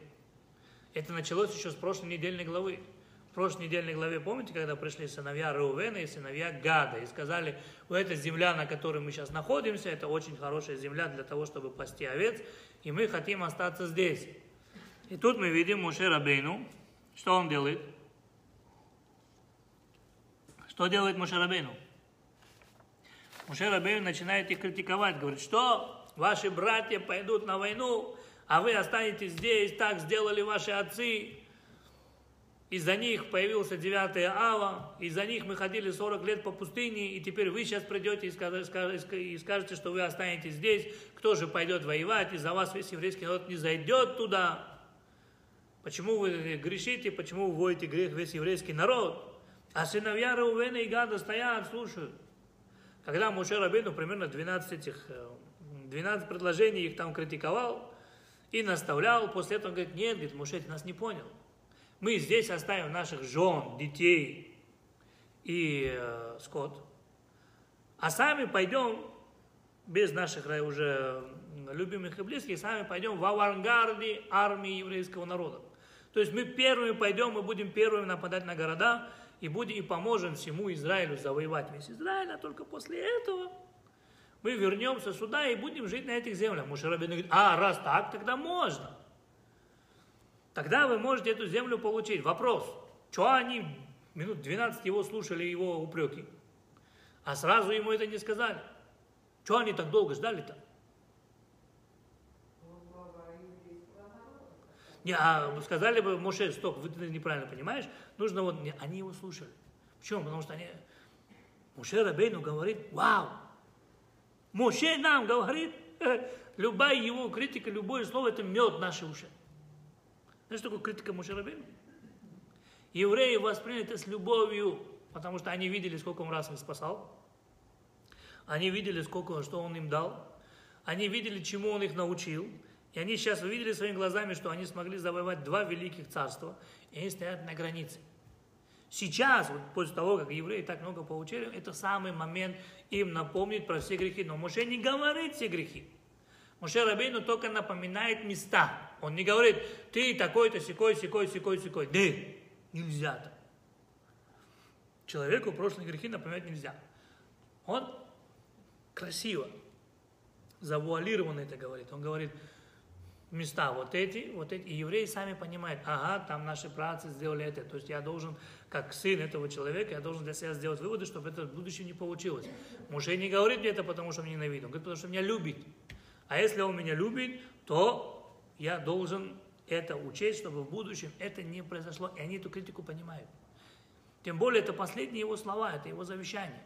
Это началось еще с прошлой недельной главы. В прошлой недельной главе, помните, когда пришли сыновья Реувена и сыновья Гада и сказали, у этой земля, на которой мы сейчас находимся, это очень хорошая земля для того, чтобы пасти овец, и мы хотим остаться здесь. И тут мы видим Муше Рабейну, что он делает? Что делает Муше Рабейну? Муше Рабейну начинает их критиковать, говорит, что ваши братья пойдут на войну, а вы останетесь здесь, так сделали ваши отцы. Из-за них появился 9 ава, из-за них мы ходили 40 лет по пустыне, и теперь вы сейчас придете и скажете, что вы останетесь здесь, кто же пойдет воевать, из-за вас весь еврейский народ не зайдет туда. Почему вы грешите, почему вы вводите грех весь еврейский народ? А сыновья Раувена и Гада стоят, слушают. Когда Муше Рабину примерно 12 этих, 12 предложений их там критиковал и наставлял, после этого он говорит, нет, говорит, Муше, ты нас не понял. Мы здесь оставим наших жен, детей и э, скот, а сами пойдем без наших уже любимых и близких, сами пойдем в авангарде армии еврейского народа. То есть мы первыми пойдем, мы будем первыми нападать на города, и будем и поможем всему Израилю завоевать весь Израиль, а только после этого мы вернемся сюда и будем жить на этих землях. Мушарабин говорит, а раз так, тогда можно. Тогда вы можете эту землю получить. Вопрос, что они минут 12 его слушали, его упреки, а сразу ему это не сказали. Что они так долго ждали-то? Не, а сказали бы, Моше, стоп, вы ты неправильно понимаешь, нужно вот, не, они его слушали. Почему? Потому что они, Моше Рабейну говорит, вау, Моше нам говорит, любая его критика, любое слово, это мед наши уши. Знаешь, такое критика Моше Рабейну? Евреи восприняли это с любовью, потому что они видели, сколько он раз их спасал, они видели, сколько, что он им дал, они видели, чему он их научил, и они сейчас увидели своими глазами, что они смогли завоевать два великих царства, и они стоят на границе. Сейчас, вот после того, как евреи так много получили, это самый момент им напомнить про все грехи. Но Моше не говорит все грехи. Моше Рабейну только напоминает места. Он не говорит, ты такой-то, секой, секой, секой, секой. Да, нельзя так. Человеку прошлые грехи напоминать нельзя. Он красиво, завуалированно это говорит. Он говорит, места вот эти, вот эти, и евреи сами понимают, ага, там наши працы сделали это, то есть я должен, как сын этого человека, я должен для себя сделать выводы, чтобы это в будущем не получилось. Муж не говорит мне это, потому что меня ненавидит, он говорит, потому что меня любит. А если он меня любит, то я должен это учесть, чтобы в будущем это не произошло, и они эту критику понимают. Тем более, это последние его слова, это его завещание.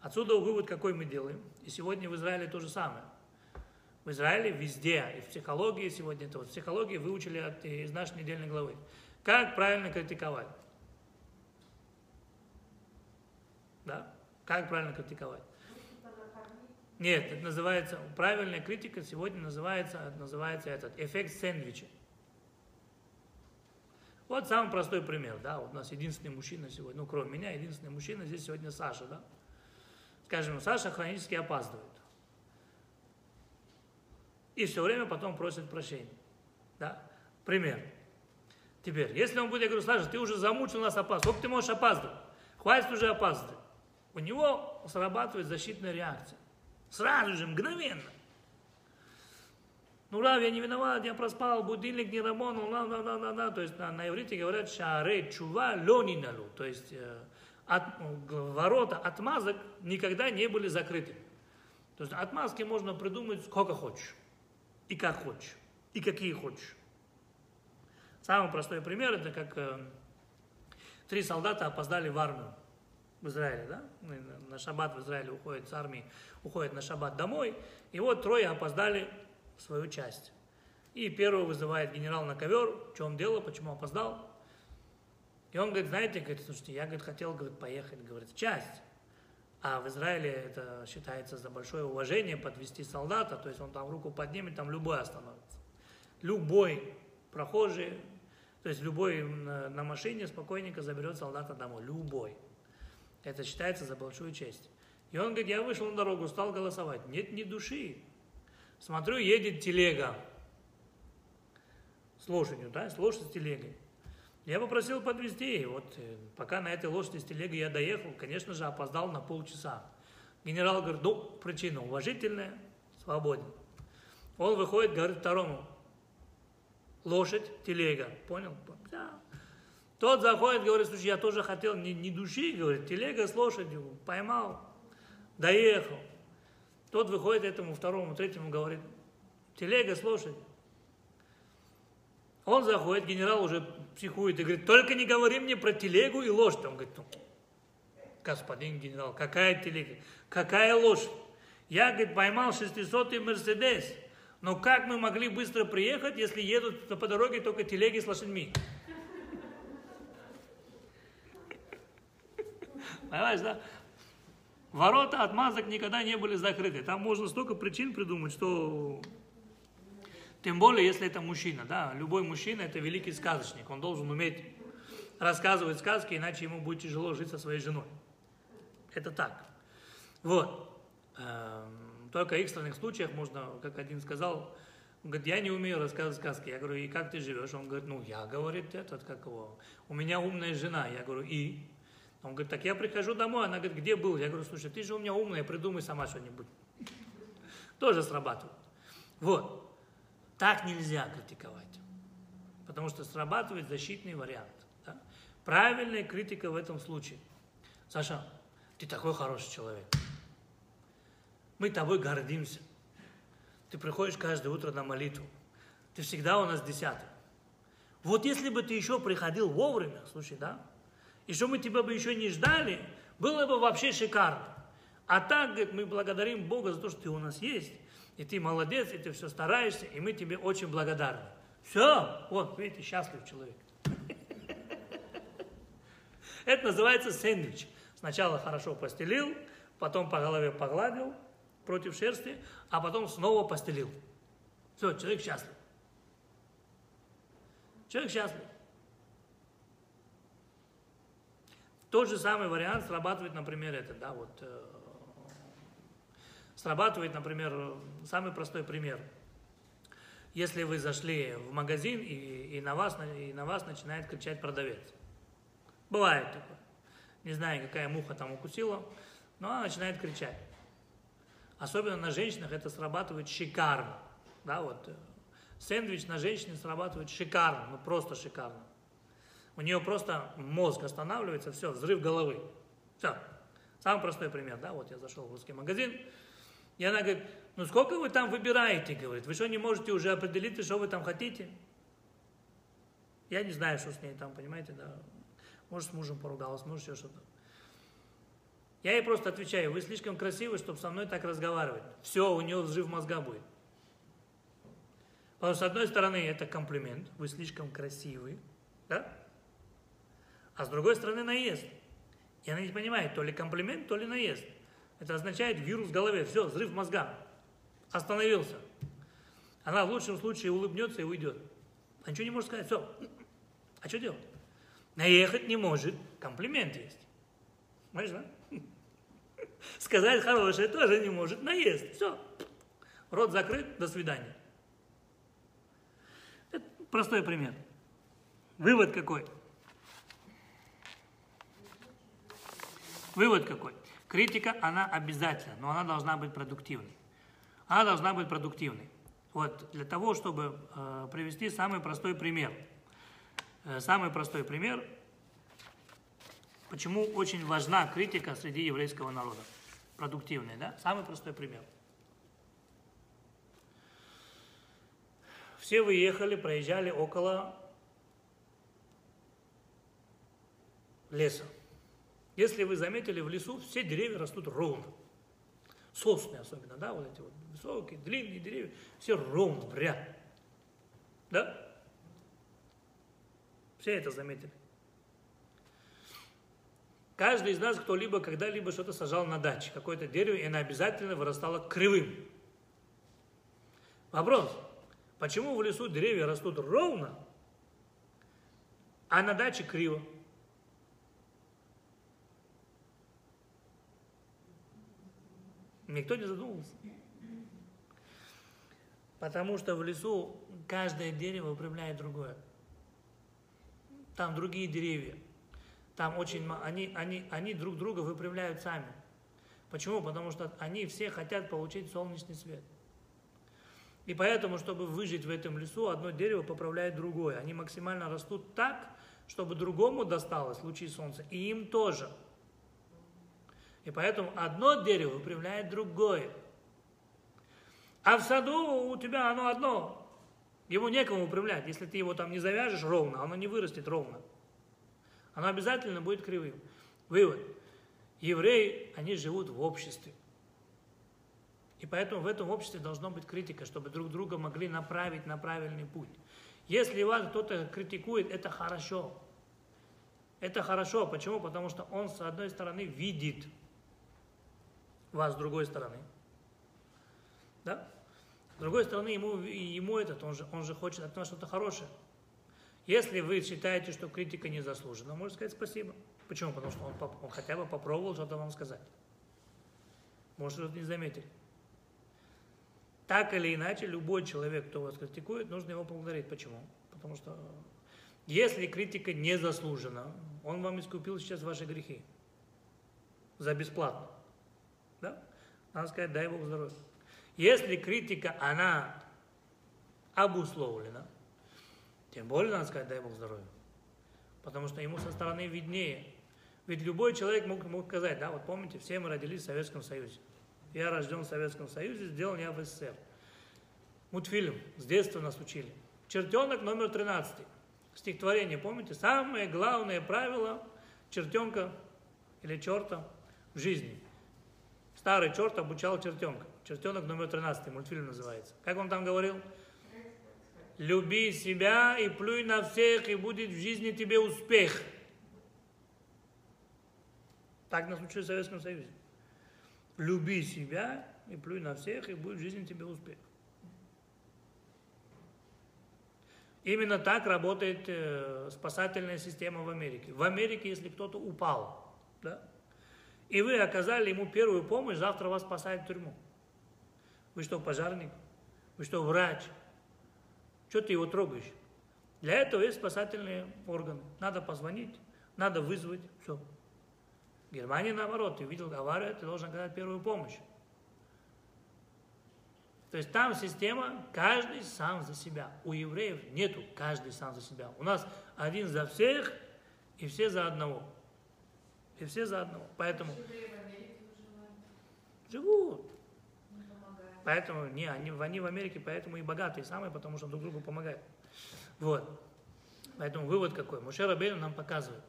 Отсюда вывод какой мы делаем, и сегодня в Израиле то же самое – в Израиле везде, и в психологии сегодня, это вот психологии выучили от, из нашей недельной главы. Как правильно критиковать? Да? Как правильно критиковать? Нет, это называется, правильная критика сегодня называется, называется этот, эффект сэндвича. Вот самый простой пример, да, вот у нас единственный мужчина сегодня, ну, кроме меня, единственный мужчина здесь сегодня Саша, да. Скажем, Саша хронически опаздывает и все время потом просит прощения. Да? Пример. Теперь, если он будет, я говорю, Саша, ты уже замучил нас опаздывать, сколько ты можешь опаздывать? Хватит уже опаздывать. У него срабатывает защитная реакция. Сразу же, мгновенно. Ну, Рав, я не виноват, я проспал, будильник не работал, на, на, на, на, на. То есть на, на иврите говорят шаре чува лониналу. То есть э, от, ворота отмазок никогда не были закрыты. То есть отмазки можно придумать сколько хочешь и как хочешь, и какие хочешь. Самый простой пример, это как э, три солдата опоздали в армию в Израиле, да? На шаббат в Израиле уходят с армии, уходят на шаббат домой, и вот трое опоздали в свою часть. И первого вызывает генерал на ковер, в чем дело, почему опоздал. И он говорит, знаете, говорит, слушайте, я говорит, хотел говорит, поехать говорит, в часть. А в Израиле это считается за большое уважение подвести солдата, то есть он там руку поднимет, там любой остановится. Любой прохожий, то есть любой на машине спокойненько заберет солдата домой. Любой. Это считается за большую честь. И он говорит, я вышел на дорогу, стал голосовать. Нет ни души. Смотрю, едет телега с лошадью, да, с лошадью с телегой. Я попросил подвезти, и вот э, пока на этой лошади с телегой я доехал, конечно же, опоздал на полчаса. Генерал говорит, ну, причина уважительная, свободен. Он выходит, говорит второму, лошадь, телега, понял? Да. Тот заходит, говорит, слушай, я тоже хотел, не, не души, говорит, телега с лошадью, поймал, доехал. Тот выходит этому второму, третьему, говорит, телега с лошадью. Он заходит, генерал уже психует и говорит, только не говори мне про телегу и лошадь. Он говорит, ну, господин генерал, какая телега, какая лошадь? Я, говорит, поймал 600-й Мерседес. Но как мы могли быстро приехать, если едут по дороге только телеги с лошадьми? Понимаешь, да? Ворота отмазок никогда не были закрыты. Там можно столько причин придумать, что... Тем более, если это мужчина, да. Любой мужчина – это великий сказочник. Он должен уметь рассказывать сказки, иначе ему будет тяжело жить со своей женой. Это так. Вот. Эм, только в экстренных случаях можно, как один сказал, он говорит, я не умею рассказывать сказки. Я говорю, и как ты живешь? Он говорит, ну, я, говорит, этот, как его, у меня умная жена. Я говорю, и? Он говорит, так я прихожу домой, она говорит, где был? Я говорю, слушай, ты же у меня умная, придумай сама что-нибудь. Тоже срабатывает. Вот. Так нельзя критиковать. Потому что срабатывает защитный вариант. Да? Правильная критика в этом случае. Саша, ты такой хороший человек. Мы тобой гордимся. Ты приходишь каждое утро на молитву. Ты всегда у нас десятый. Вот если бы ты еще приходил вовремя, слушай, да, и что мы тебя бы еще не ждали, было бы вообще шикарно. А так, говорит, мы благодарим Бога за то, что ты у нас есть, и ты молодец, и ты все стараешься, и мы тебе очень благодарны. Все, вот, видите, счастлив человек. Это называется сэндвич. Сначала хорошо постелил, потом по голове погладил против шерсти, а потом снова постелил. Все, человек счастлив. Человек счастлив. Тот же самый вариант срабатывает, например, это, да, вот, э, срабатывает, например, самый простой пример. Если вы зашли в магазин и, и, на вас, и на вас начинает кричать продавец. Бывает такое. Не знаю, какая муха там укусила, но она начинает кричать. Особенно на женщинах это срабатывает шикарно. Да, вот, э, сэндвич на женщине срабатывает шикарно, ну просто шикарно. У нее просто мозг останавливается, все, взрыв головы. Все. Самый простой пример, да, вот я зашел в русский магазин, и она говорит, ну сколько вы там выбираете, говорит, вы что не можете уже определить, что вы там хотите? Я не знаю, что с ней там, понимаете, да. Может, с мужем поругалась, может, еще что-то. Я ей просто отвечаю, вы слишком красивы, чтобы со мной так разговаривать. Все, у нее взрыв мозга будет. Потому что, с одной стороны, это комплимент, вы слишком красивы, да? А с другой стороны наезд. И она не понимает, то ли комплимент, то ли наезд. Это означает вирус в голове, все, взрыв мозга. Остановился. Она в лучшем случае улыбнется и уйдет. А ничего не может сказать, все. А что делать? Наехать не может, комплимент есть. Понимаешь, да? Сказать хорошее тоже не может, наезд. Все. Рот закрыт, до свидания. Это простой пример. Вывод какой? Вывод какой? Критика, она обязательно, но она должна быть продуктивной. Она должна быть продуктивной. Вот для того, чтобы э, привести самый простой пример. Э, самый простой пример, почему очень важна критика среди еврейского народа. Продуктивная, да? Самый простой пример. Все выехали, проезжали около леса. Если вы заметили, в лесу все деревья растут ровно. Сосны особенно, да, вот эти вот высокие, длинные деревья, все ровно, в ряд. Да? Все это заметили. Каждый из нас кто-либо когда-либо что-то сажал на даче, какое-то дерево, и оно обязательно вырастало кривым. Вопрос, почему в лесу деревья растут ровно, а на даче криво? Никто не задумывался. Потому что в лесу каждое дерево выпрямляет другое. Там другие деревья. Там очень они, они, они друг друга выпрямляют сами. Почему? Потому что они все хотят получить солнечный свет. И поэтому, чтобы выжить в этом лесу, одно дерево поправляет другое. Они максимально растут так, чтобы другому досталось лучи солнца, и им тоже – и поэтому одно дерево выпрямляет другое. А в саду у тебя оно одно. Ему некому управлять. Если ты его там не завяжешь ровно, оно не вырастет ровно. Оно обязательно будет кривым. Вывод. Евреи, они живут в обществе. И поэтому в этом обществе должна быть критика, чтобы друг друга могли направить на правильный путь. Если вас кто-то критикует, это хорошо. Это хорошо. Почему? Потому что он, с одной стороны, видит вас с другой стороны. Да? С другой стороны, ему, ему этот, он же, он же хочет от нас что-то хорошее. Если вы считаете, что критика не заслужена, можете сказать спасибо. Почему? Потому что он, он хотя бы попробовал что-то вам сказать. Может, что-то не заметили. Так или иначе, любой человек, кто вас критикует, нужно его поблагодарить. Почему? Потому что если критика не заслужена, он вам искупил сейчас ваши грехи. За бесплатно. Да? Надо сказать, дай Бог здоровья. Если критика, она обусловлена, тем более надо сказать, дай Бог здоровья. Потому что ему со стороны виднее. Ведь любой человек мог, мог сказать, да, вот помните, все мы родились в Советском Союзе. Я рожден в Советском Союзе, сделан я в СССР. Мультфильм, с детства нас учили. Чертенок номер 13. Стихотворение, помните? Самое главное правило чертенка или черта в жизни. Старый черт обучал чертенка. Чертенок номер 13, мультфильм называется. Как он там говорил? Люби себя и плюй на всех, и будет в жизни тебе успех. Так нас учили в Советском Союзе. Люби себя и плюй на всех, и будет в жизни тебе успех. Именно так работает э, спасательная система в Америке. В Америке, если кто-то упал, да, и вы оказали ему первую помощь, завтра вас спасают в тюрьму. Вы что, пожарник? Вы что, врач? Что ты его трогаешь? Для этого есть спасательные органы. Надо позвонить, надо вызвать, все. В Германии наоборот, ты видел аварию, ты должен оказать первую помощь. То есть там система, каждый сам за себя. У евреев нету каждый сам за себя. У нас один за всех и все за одного. И все за одного. Поэтому... Живут. Поэтому не, они, они в Америке, поэтому и богатые самые, потому что друг другу помогают. Вот. Поэтому вывод какой? Муше Рабейну нам показывает.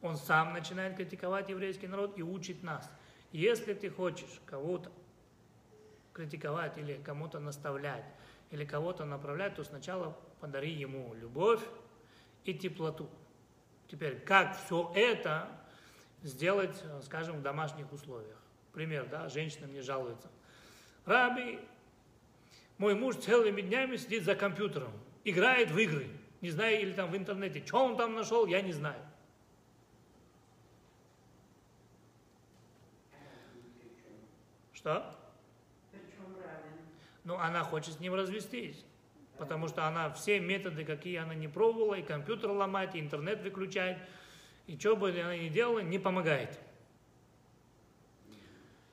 Он сам начинает критиковать еврейский народ и учит нас. Если ты хочешь кого-то критиковать или кому-то наставлять, или кого-то направлять, то сначала подари ему любовь и теплоту. Теперь, как все это сделать, скажем, в домашних условиях? Пример, да, женщина мне жалуется. Раби, мой муж целыми днями сидит за компьютером, играет в игры, не знаю, или там в интернете. Что он там нашел, я не знаю. Что? но она хочет с ним развестись. Потому что она все методы, какие она не пробовала, и компьютер ломать, и интернет выключает, и что бы она ни делала, не помогает.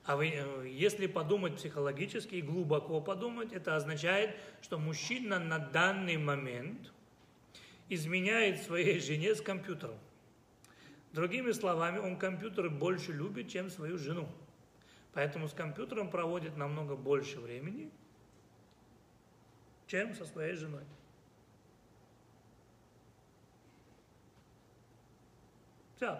А вы, э, если подумать психологически и глубоко подумать, это означает, что мужчина на данный момент изменяет своей жене с компьютером. Другими словами, он компьютер больше любит, чем свою жену. Поэтому с компьютером проводит намного больше времени, чем со своей женой. Все.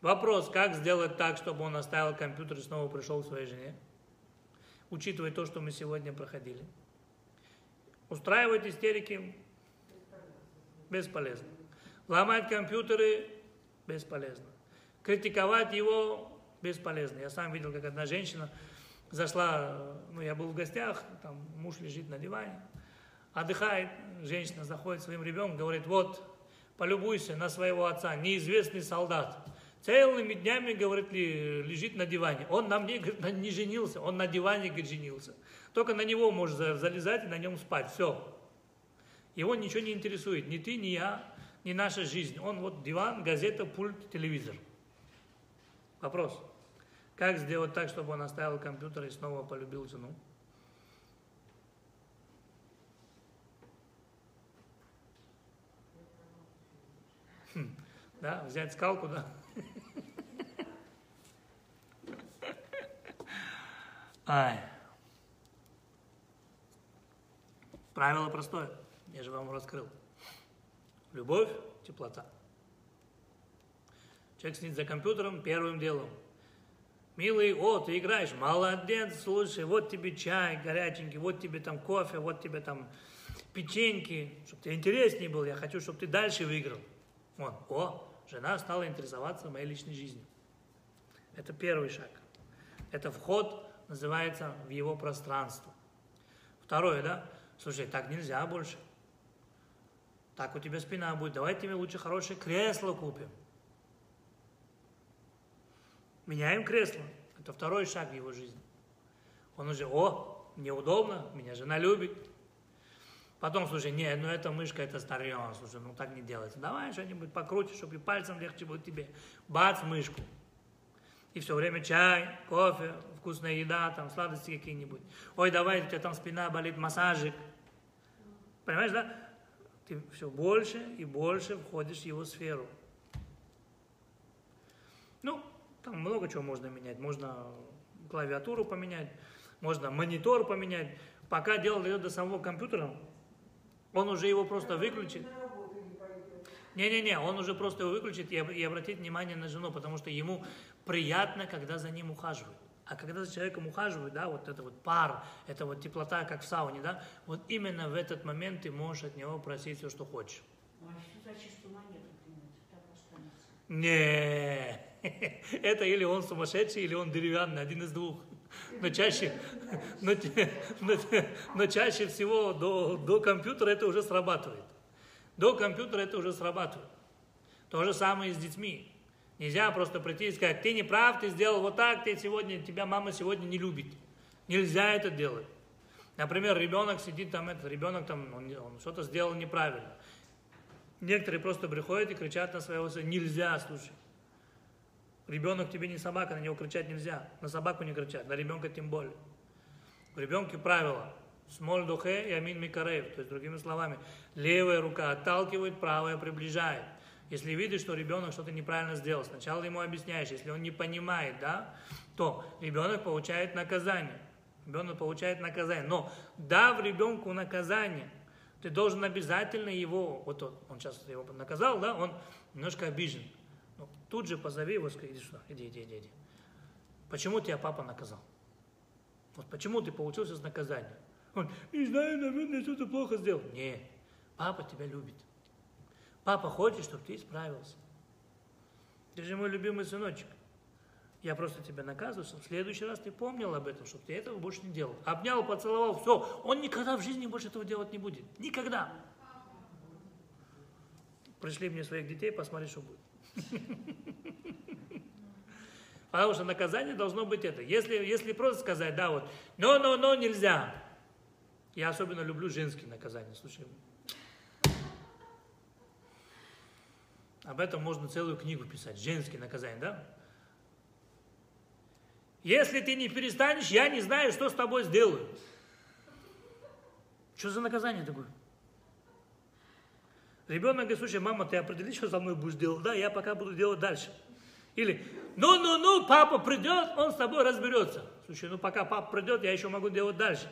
Вопрос, как сделать так, чтобы он оставил компьютер и снова пришел к своей жене? Учитывая то, что мы сегодня проходили. Устраивать истерики бесполезно. Ломать компьютеры бесполезно. Критиковать его бесполезно. Я сам видел, как одна женщина зашла, ну, я был в гостях, там муж лежит на диване, отдыхает, женщина заходит своим ребенком, говорит, вот, полюбуйся на своего отца, неизвестный солдат. Целыми днями, говорит, лежит на диване. Он на мне, говорит, не женился, он на диване, говорит, женился. Только на него может залезать и на нем спать, все. Его ничего не интересует, ни ты, ни я, ни наша жизнь. Он вот диван, газета, пульт, телевизор. Вопрос. Как сделать так, чтобы он оставил компьютер и снова полюбил жену? Да, взять скалку, да? Ай. Правило простое, я же вам раскрыл. Любовь, теплота. Человек сидит за компьютером первым делом. Милый, о, ты играешь, молодец, слушай, вот тебе чай горяченький, вот тебе там кофе, вот тебе там печеньки, чтобы ты интереснее был, я хочу, чтобы ты дальше выиграл. Вот, о, жена стала интересоваться моей личной жизнью. Это первый шаг. Это вход, называется, в его пространство. Второе, да? Слушай, так нельзя больше. Так у тебя спина будет. Давай тебе лучше хорошее кресло купим. Меняем кресло. Это второй шаг в его жизни. Он уже, о, мне удобно, меня жена любит. Потом, слушай, не, ну эта мышка, это старье, слушай, ну так не делается. Давай что-нибудь покрутишь, чтобы и пальцем легче будет тебе. Бац, мышку. И все время чай, кофе, вкусная еда, там сладости какие-нибудь. Ой, давай, у тебя там спина болит, массажик. Понимаешь, да? Ты все больше и больше входишь в его сферу. Ну, там много чего можно менять. Можно клавиатуру поменять, можно монитор поменять. Пока дело дойдет до самого компьютера, он уже его просто выключит. Не-не-не, он уже просто его выключит и, и обратит внимание на жену, потому что ему приятно, когда за ним ухаживают. А когда за человеком ухаживают, да, вот это вот пар, это вот теплота, как в сауне, да, вот именно в этот момент ты можешь от него просить все, что хочешь. Ну, а что за чистую монету принять? Так останется. Не, это или он сумасшедший, или он деревянный, один из двух. Но чаще, но, но но чаще всего до, до компьютера это уже срабатывает. До компьютера это уже срабатывает. То же самое и с детьми. Нельзя просто прийти и сказать, ты не прав, ты сделал вот так, ты сегодня, тебя мама сегодня не любит. Нельзя это делать. Например, ребенок сидит там, этот ребенок там, он, он что-то сделал неправильно. Некоторые просто приходят и кричат на своего сына, нельзя, слушай. Ребенок тебе не собака, на него кричать нельзя. На собаку не кричать, на ребенка тем более. У ребенка правило. Смоль духе и амин микареев. То есть, другими словами, левая рука отталкивает, правая приближает. Если видишь, что ребенок что-то неправильно сделал, сначала ему объясняешь. Если он не понимает, да, то ребенок получает наказание. Ребенок получает наказание. Но дав ребенку наказание, ты должен обязательно его, вот он, он сейчас его наказал, да, он немножко обижен. Тут же позови его, скажи, иди сюда, иди, иди, иди, иди. Почему тебя папа наказал? Вот почему ты получился с наказанием? Он, не знаю, наверное, что-то плохо сделал. Не, папа тебя любит. Папа хочет, чтобы ты исправился. Ты же мой любимый сыночек. Я просто тебя наказываю, чтобы в следующий раз ты помнил об этом, чтобы ты этого больше не делал. Обнял, поцеловал, все. Он никогда в жизни больше этого делать не будет. Никогда. Пришли мне своих детей, посмотри, что будет. Потому что наказание должно быть это. Если, если просто сказать, да, вот, но, но, но нельзя. Я особенно люблю женские наказания. Слушай, об этом можно целую книгу писать. Женские наказания, да? Если ты не перестанешь, я не знаю, что с тобой сделаю. Что за наказание такое? Ребенок говорит, слушай, мама, ты определи, что со мной будешь делать? Да, я пока буду делать дальше. Или, ну-ну-ну, папа придет, он с тобой разберется. Слушай, ну пока папа придет, я еще могу делать дальше.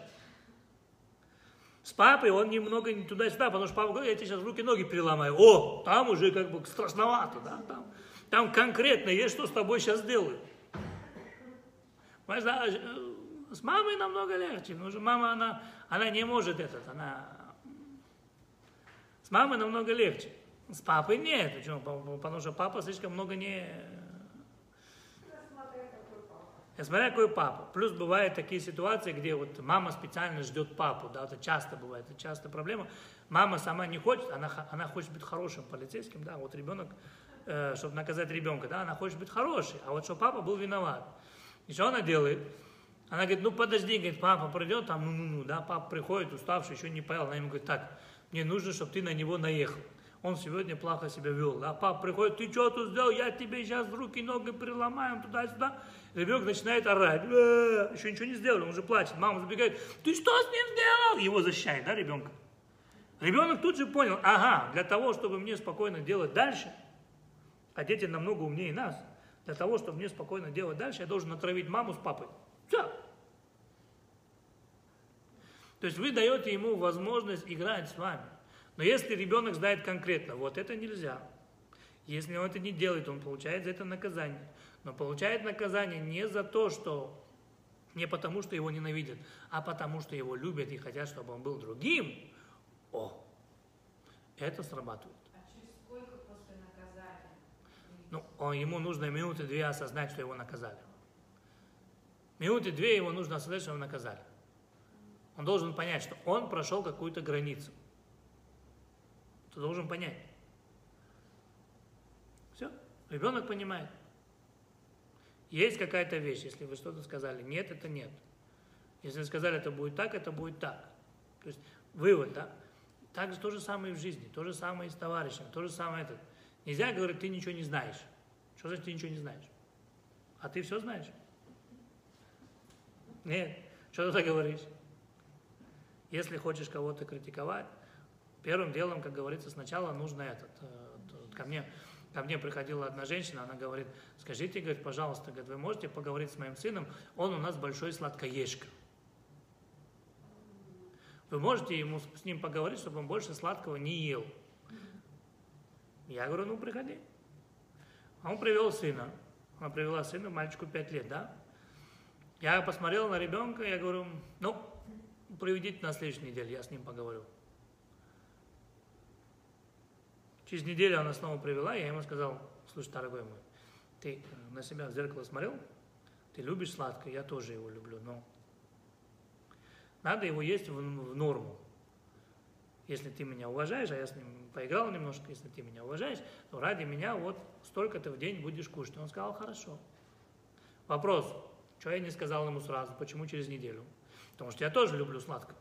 С папой он немного не туда-сюда, потому что папа говорит, я тебе сейчас руки-ноги переломаю. О, там уже как бы страшновато, да, там, там конкретно есть, что с тобой сейчас сделаю. Понимаешь, да, э, с мамой намного легче, потому что мама, она, она не может этот, она... Мамой намного легче. С папой нет, почему? По- потому что папа слишком много не... Я смотря какой папа. Плюс бывают такие ситуации, где вот мама специально ждет папу, да, это часто бывает, это часто проблема. Мама сама не хочет, она, она хочет быть хорошим полицейским, да, вот ребенок, э, чтобы наказать ребенка, да, она хочет быть хорошей, а вот что папа был виноват. И что она делает? Она говорит, ну подожди, говорит, папа придет, там, ну-ну-ну, да, папа приходит, уставший, еще не поел, она ему говорит, так, мне нужно, чтобы ты на него наехал. Он сегодня плохо себя вел, да, папа приходит, ты что тут сделал, я тебе сейчас руки, ноги переломаем туда-сюда. Ребенок начинает орать, «Э, еще ничего не сделали, он уже плачет. Мама забегает, ты что с ним сделал? Его защищает, да, ребенка? Ребенок тут же понял, ага, для того, чтобы мне спокойно делать дальше, а дети намного умнее нас, для того, чтобы мне спокойно делать дальше, я должен натравить маму с папой. Все. То есть вы даете ему возможность играть с вами. Но если ребенок знает конкретно, вот это нельзя. Если он это не делает, он получает за это наказание. Но получает наказание не за то, что не потому, что его ненавидят, а потому, что его любят и хотят, чтобы он был другим. О, это срабатывает. А через сколько после наказания? Ну, он, ему нужно минуты две осознать, что его наказали. Минуты две ему нужно осознать, что его наказали. Он должен понять, что он прошел какую-то границу. Ты должен понять. Все. Ребенок понимает. Есть какая-то вещь, если вы что-то сказали, нет, это нет. Если сказали, это будет так, это будет так. То есть вывод, да? Так же то же самое и в жизни, то же самое и с товарищем, то же самое это. Нельзя говорить, ты ничего не знаешь. Что значит, ты ничего не знаешь? А ты все знаешь? Нет. Что ты так говоришь? Если хочешь кого-то критиковать, первым делом, как говорится, сначала нужно этот. э, Ко мне, ко мне приходила одна женщина, она говорит, скажите, говорит, пожалуйста, говорит, вы можете поговорить с моим сыном, он у нас большой сладкоежка. Вы можете ему с ним поговорить, чтобы он больше сладкого не ел. Я говорю, ну приходи. А он привел сына. Она привела сына, мальчику 5 лет, да? Я посмотрел на ребенка, я говорю, ну, приведите на следующей неделе, я с ним поговорю. Через неделю она снова привела, я ему сказал, слушай, дорогой мой, ты э, на себя в зеркало смотрел? Ты любишь сладкое, я тоже его люблю, но надо его есть в, в норму. Если ты меня уважаешь, а я с ним поиграл немножко, если ты меня уважаешь, то ради меня вот столько ты в день будешь кушать. Он сказал, хорошо. Вопрос, что я не сказал ему сразу, почему через неделю? Потому что я тоже люблю сладкое.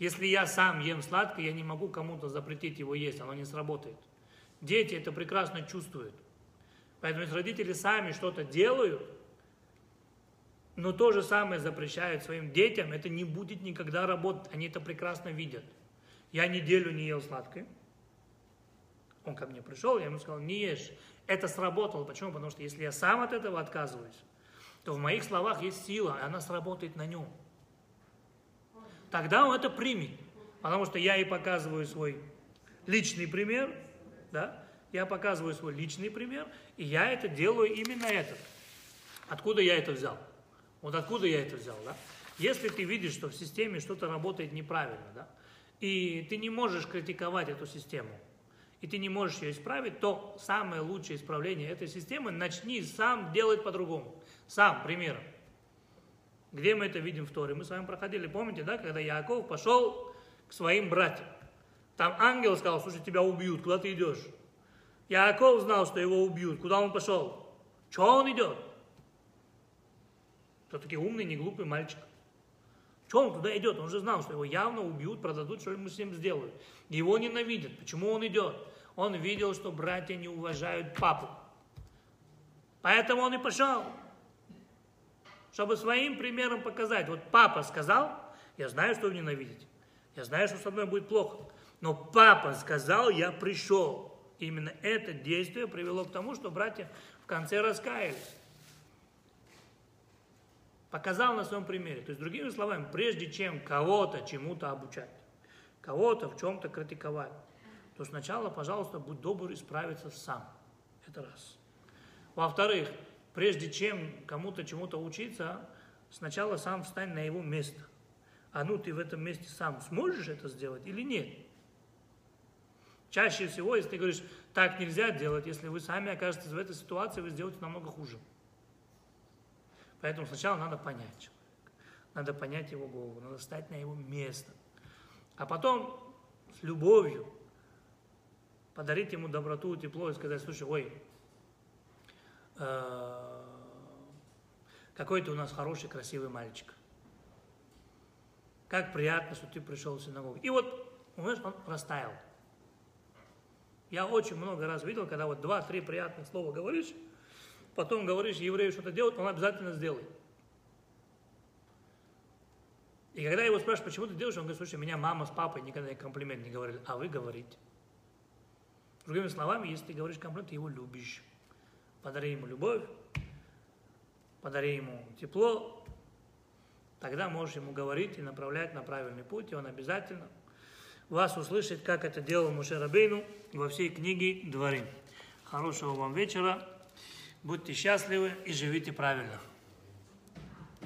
Если я сам ем сладкое, я не могу кому-то запретить его есть, оно не сработает. Дети это прекрасно чувствуют. Поэтому если родители сами что-то делают, но то же самое запрещают своим детям, это не будет никогда работать. Они это прекрасно видят. Я неделю не ел сладкое. Он ко мне пришел, я ему сказал, не ешь. Это сработало. Почему? Потому что если я сам от этого отказываюсь, то в моих словах есть сила, и она сработает на нем. Тогда он это примет. Потому что я и показываю свой личный пример, да, я показываю свой личный пример, и я это делаю именно этот. Откуда я это взял? Вот откуда я это взял, да? Если ты видишь, что в системе что-то работает неправильно, да, и ты не можешь критиковать эту систему, и ты не можешь ее исправить, то самое лучшее исправление этой системы начни сам делать по-другому. Сам, примером. Где мы это видим в Торе? Мы с вами проходили, помните, да, когда Яков пошел к своим братьям. Там ангел сказал, слушай, тебя убьют, куда ты идешь? Яков знал, что его убьют. Куда он пошел? Чего он идет? Все-таки умный, не глупый мальчик. Чего он туда идет? Он же знал, что его явно убьют, продадут, что ему с ним сделают. Его ненавидят. Почему он идет? Он видел, что братья не уважают папу. Поэтому он и пошел. Чтобы своим примером показать. Вот папа сказал, я знаю, что вы ненавидите. Я знаю, что со мной будет плохо. Но папа сказал, я пришел. Именно это действие привело к тому, что братья в конце раскаялись. Показал на своем примере. То есть, другими словами, прежде чем кого-то чему-то обучать, кого-то в чем-то критиковать, то сначала, пожалуйста, будь добр исправиться сам. Это раз. Во-вторых, прежде чем кому-то чему-то учиться, сначала сам встань на его место. А ну ты в этом месте сам сможешь это сделать или нет? Чаще всего, если ты говоришь, так нельзя делать, если вы сами окажетесь в этой ситуации, вы сделаете намного хуже. Поэтому сначала надо понять человека, надо понять его голову, надо встать на его место. А потом с любовью подарить ему доброту, тепло и сказать, слушай, ой, э, какой ты у нас хороший, красивый мальчик. Как приятно, что ты пришел в синагогу. И вот, понимаешь, он растаял. Я очень много раз видел, когда вот два-три приятных слова говоришь, потом говоришь еврею что-то делать, он обязательно сделает. И когда его спрашиваю, почему ты делаешь, он говорит, слушай, меня мама с папой никогда комплимент не говорили, а вы говорите. Другими словами, если ты говоришь комплимент, ты его любишь. Подари ему любовь, подари ему тепло, тогда можешь ему говорить и направлять на правильный путь, и он обязательно вас услышит, как это делал Муше Рабейну во всей книге Дворим. Хорошего вам вечера, будьте счастливы и живите правильно.